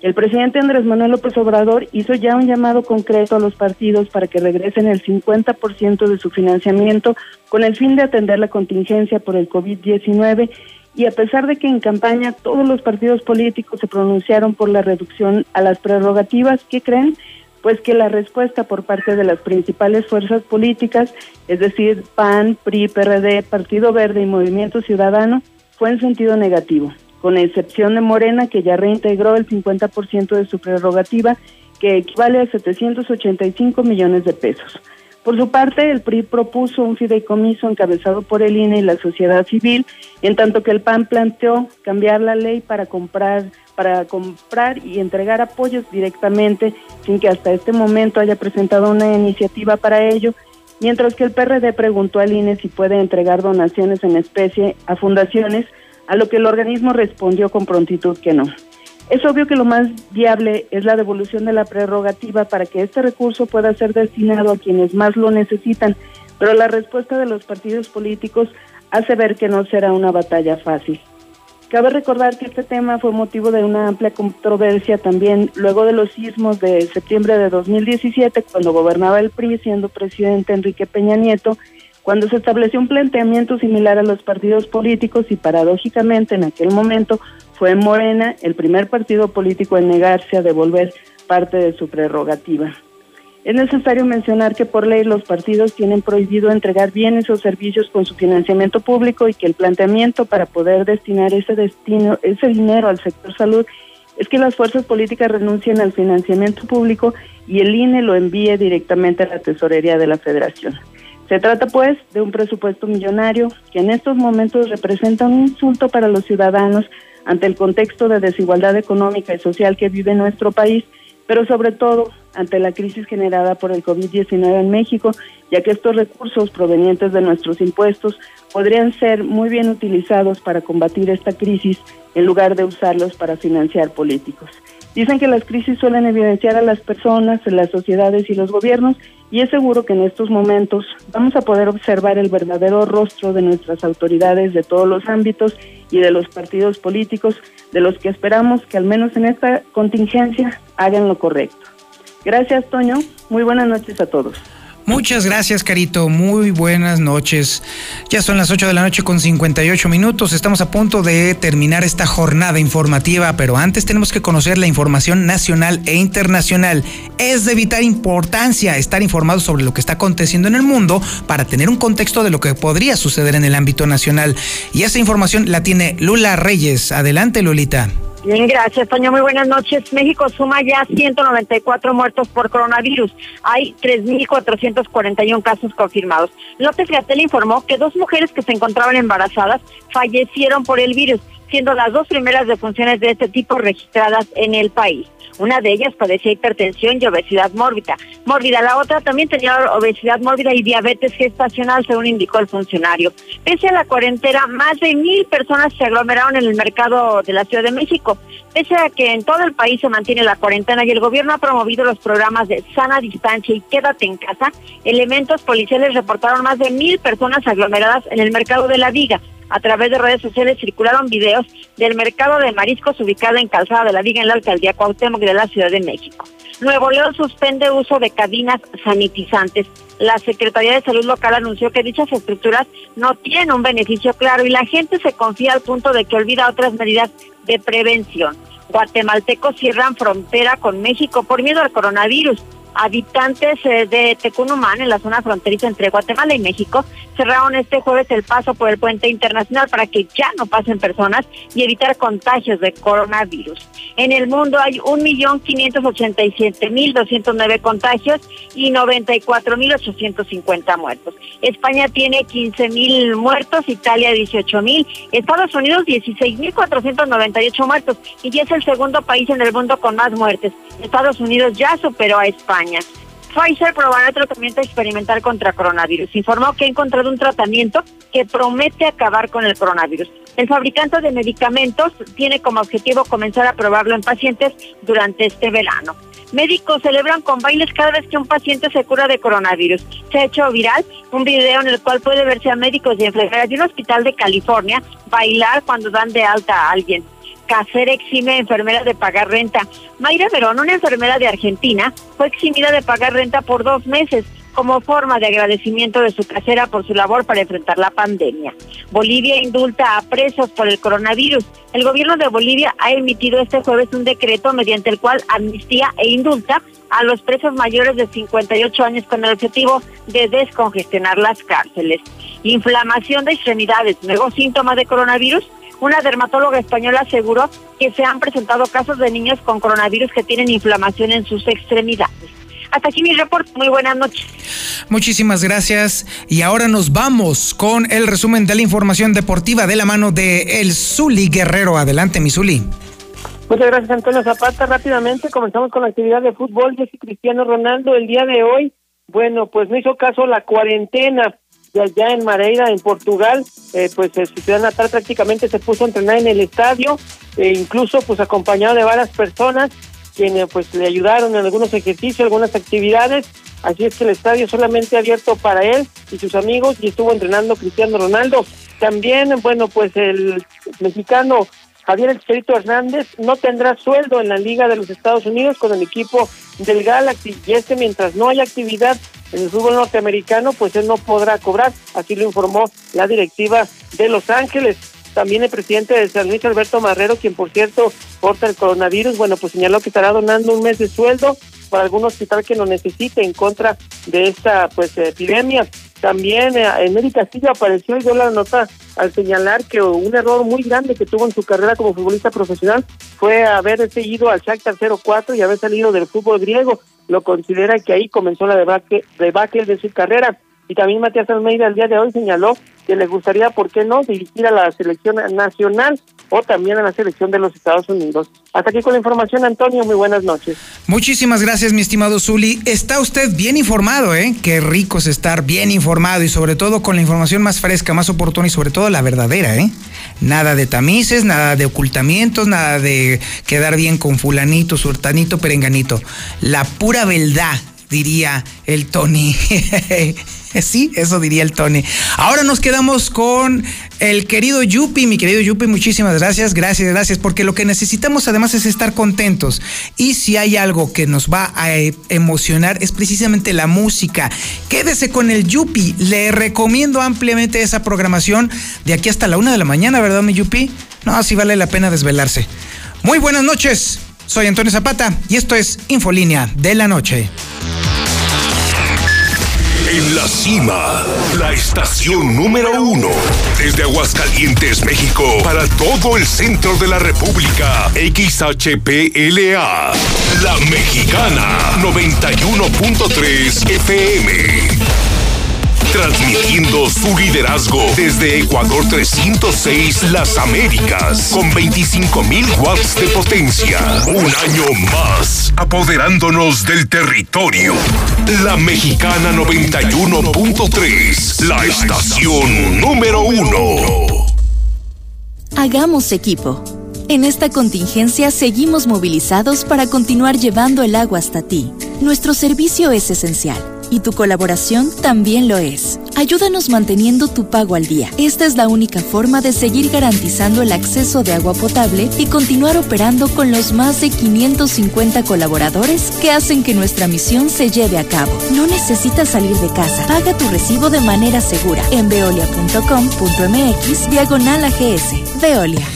El presidente Andrés Manuel López Obrador hizo ya un llamado concreto a los partidos para que regresen el 50% de su financiamiento con el fin de atender la contingencia por el COVID-19 y a pesar de que en campaña todos los partidos políticos se pronunciaron por la reducción a las prerrogativas, ¿qué creen? Pues que la respuesta por parte de las principales fuerzas políticas, es decir, PAN, PRI, PRD, Partido Verde y Movimiento Ciudadano, fue en sentido negativo, con excepción de Morena, que ya reintegró el 50% de su prerrogativa, que equivale a 785 millones de pesos. Por su parte, el PRI propuso un fideicomiso encabezado por el INE y la sociedad civil, en tanto que el PAN planteó cambiar la ley para comprar para comprar y entregar apoyos directamente sin que hasta este momento haya presentado una iniciativa para ello, mientras que el PRD preguntó al INE si puede entregar donaciones en especie a fundaciones, a lo que el organismo respondió con prontitud que no. Es obvio que lo más viable es la devolución de la prerrogativa para que este recurso pueda ser destinado a quienes más lo necesitan, pero la respuesta de los partidos políticos hace ver que no será una batalla fácil. Cabe recordar que este tema fue motivo de una amplia controversia también luego de los sismos de septiembre de 2017, cuando gobernaba el PRI, siendo presidente Enrique Peña Nieto, cuando se estableció un planteamiento similar a los partidos políticos y paradójicamente en aquel momento fue Morena el primer partido político en negarse a devolver parte de su prerrogativa. Es necesario mencionar que por ley los partidos tienen prohibido entregar bienes o servicios con su financiamiento público y que el planteamiento para poder destinar ese destino, ese dinero al sector salud es que las fuerzas políticas renuncien al financiamiento público y el INE lo envíe directamente a la tesorería de la Federación. Se trata pues de un presupuesto millonario que en estos momentos representa un insulto para los ciudadanos ante el contexto de desigualdad económica y social que vive nuestro país, pero sobre todo ante la crisis generada por el COVID-19 en México, ya que estos recursos provenientes de nuestros impuestos podrían ser muy bien utilizados para combatir esta crisis en lugar de usarlos para financiar políticos. Dicen que las crisis suelen evidenciar a las personas, las sociedades y los gobiernos y es seguro que en estos momentos vamos a poder observar el verdadero rostro de nuestras autoridades de todos los ámbitos y de los partidos políticos, de los que esperamos que al menos en esta contingencia hagan lo correcto. Gracias, Toño. Muy buenas noches a todos. Muchas gracias, Carito. Muy buenas noches. Ya son las 8 de la noche con 58 minutos. Estamos a punto de terminar esta jornada informativa, pero antes tenemos que conocer la información nacional e internacional. Es de vital importancia estar informados sobre lo que está aconteciendo en el mundo para tener un contexto de lo que podría suceder en el ámbito nacional. Y esa información la tiene Lula Reyes. Adelante, Lulita. Bien, gracias, Toño. Muy buenas noches. México suma ya 194 muertos por coronavirus. Hay 3.441 casos confirmados. López Gatel informó que dos mujeres que se encontraban embarazadas fallecieron por el virus, siendo las dos primeras defunciones de este tipo registradas en el país. Una de ellas padecía hipertensión y obesidad mórbida. Mórbida, la otra también tenía obesidad mórbida y diabetes gestacional, según indicó el funcionario. Pese a la cuarentena, más de mil personas se aglomeraron en el mercado de la Ciudad de México. Pese a que en todo el país se mantiene la cuarentena y el gobierno ha promovido los programas de sana distancia y quédate en casa, elementos policiales reportaron más de mil personas aglomeradas en el mercado de la Viga a través de redes sociales circularon videos del mercado de mariscos ubicado en Calzada de la Viga en la alcaldía Cuauhtémoc de la Ciudad de México. Nuevo León suspende uso de cabinas sanitizantes. La Secretaría de Salud local anunció que dichas estructuras no tienen un beneficio claro y la gente se confía al punto de que olvida otras medidas de prevención. Guatemaltecos cierran frontera con México por miedo al coronavirus habitantes eh, de Tecunumán, en la zona fronteriza entre Guatemala y México, cerraron este jueves el paso por el puente internacional para que ya no pasen personas y evitar contagios de coronavirus. En el mundo hay 1.587.209 contagios y 94.850 muertos. España tiene 15.000 muertos, Italia 18.000, Estados Unidos 16.498 muertos y es el segundo país en el mundo con más muertes. Estados Unidos ya superó a España. Pfizer probará tratamiento experimental contra coronavirus. Informó que ha encontrado un tratamiento que promete acabar con el coronavirus. El fabricante de medicamentos tiene como objetivo comenzar a probarlo en pacientes durante este verano. Médicos celebran con bailes cada vez que un paciente se cura de coronavirus. Se ha hecho viral un video en el cual puede verse a médicos y enfermeras de un hospital de California bailar cuando dan de alta a alguien. Cacer exime enfermera de pagar renta. Mayra Verón, una enfermera de Argentina, fue eximida de pagar renta por dos meses como forma de agradecimiento de su casera por su labor para enfrentar la pandemia. Bolivia indulta a presos por el coronavirus. El gobierno de Bolivia ha emitido este jueves un decreto mediante el cual amnistía e indulta a los presos mayores de 58 años con el objetivo de descongestionar las cárceles. Inflamación de extremidades, nuevos síntomas de coronavirus. Una dermatóloga española aseguró que se han presentado casos de niños con coronavirus que tienen inflamación en sus extremidades. Hasta aquí mi reporte. Muy buenas noches. Muchísimas gracias. Y ahora nos vamos con el resumen de la información deportiva de la mano de El Zuli Guerrero. Adelante, mi Zuli. Muchas gracias, Antonio Zapata. Rápidamente comenzamos con la actividad de fútbol. Jesse Cristiano Ronaldo el día de hoy, bueno, pues no hizo caso la cuarentena de allá en Mareira, en Portugal. Eh, pues su ciudad natal prácticamente se puso a entrenar en el estadio, e incluso pues acompañado de varias personas quienes pues le ayudaron en algunos ejercicios, algunas actividades. Así es que el estadio solamente abierto para él y sus amigos y estuvo entrenando Cristiano Ronaldo. También, bueno, pues el mexicano Javier El Hernández no tendrá sueldo en la Liga de los Estados Unidos con el equipo del Galaxy y este mientras no haya actividad en el fútbol norteamericano, pues él no podrá cobrar, así lo informó la directiva de Los Ángeles. También el presidente de San Luis, Alberto Marrero, quien por cierto porta el coronavirus, bueno, pues señaló que estará donando un mes de sueldo para algún hospital que lo necesite en contra de esta pues epidemia. También eh, Emery Castillo apareció y dio la nota al señalar que un error muy grande que tuvo en su carrera como futbolista profesional fue haber seguido al Shakhtar 04 y haber salido del fútbol griego. Lo considera que ahí comenzó la debacle, debacle de su carrera. Y también Matías Almeida el día de hoy señaló que le gustaría, ¿por qué no?, dirigir a la selección nacional o también a la selección de los Estados Unidos. Hasta aquí con la información, Antonio. Muy buenas noches. Muchísimas gracias, mi estimado Zuli. Está usted bien informado, ¿eh? Qué rico es estar bien informado y sobre todo con la información más fresca, más oportuna y sobre todo la verdadera, ¿eh? Nada de tamices, nada de ocultamientos, nada de quedar bien con fulanito, surtanito, perenganito. La pura verdad diría el Tony. sí, eso diría el Tony. Ahora nos quedamos con el querido Yupi, mi querido Yupi, muchísimas gracias, gracias, gracias, porque lo que necesitamos además es estar contentos. Y si hay algo que nos va a emocionar es precisamente la música. Quédese con el Yupi, le recomiendo ampliamente esa programación de aquí hasta la una de la mañana, ¿verdad, mi Yupi? No, así vale la pena desvelarse. Muy buenas noches. Soy Antonio Zapata y esto es Infolínea de la Noche. En la cima, la estación número uno. Desde Aguascalientes, México, para todo el centro de la República. XHPLA. La Mexicana, 91.3 FM transmitiendo su liderazgo desde Ecuador 306 Las Américas con 25.000 watts de potencia. Un año más, apoderándonos del territorio. La Mexicana 91.3, la estación número uno. Hagamos equipo. En esta contingencia seguimos movilizados para continuar llevando el agua hasta ti. Nuestro servicio es esencial y tu colaboración también lo es. Ayúdanos manteniendo tu pago al día. Esta es la única forma de seguir garantizando el acceso de agua potable y continuar operando con los más de 550 colaboradores que hacen que nuestra misión se lleve a cabo. No necesitas salir de casa. Paga tu recibo de manera segura en veolia.com.mx diagonal AGS. Veolia.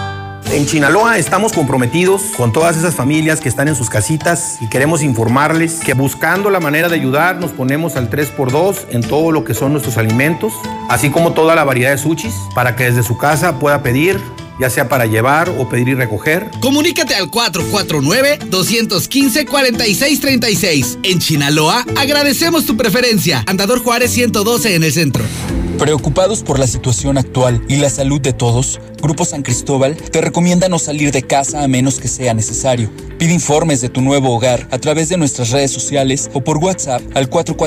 En Chinaloa estamos comprometidos con todas esas familias que están en sus casitas y queremos informarles que buscando la manera de ayudar nos ponemos al 3x2 en todo lo que son nuestros alimentos, así como toda la variedad de sushis, para que desde su casa pueda pedir ya sea para llevar o pedir y recoger. Comunícate al 449-215-4636. En Chinaloa agradecemos tu preferencia. Andador Juárez 112 en el centro. Preocupados por la situación actual y la salud de todos, Grupo San Cristóbal te recomienda no salir de casa a menos que sea necesario. Pide informes de tu nuevo hogar a través de nuestras redes sociales o por WhatsApp al 44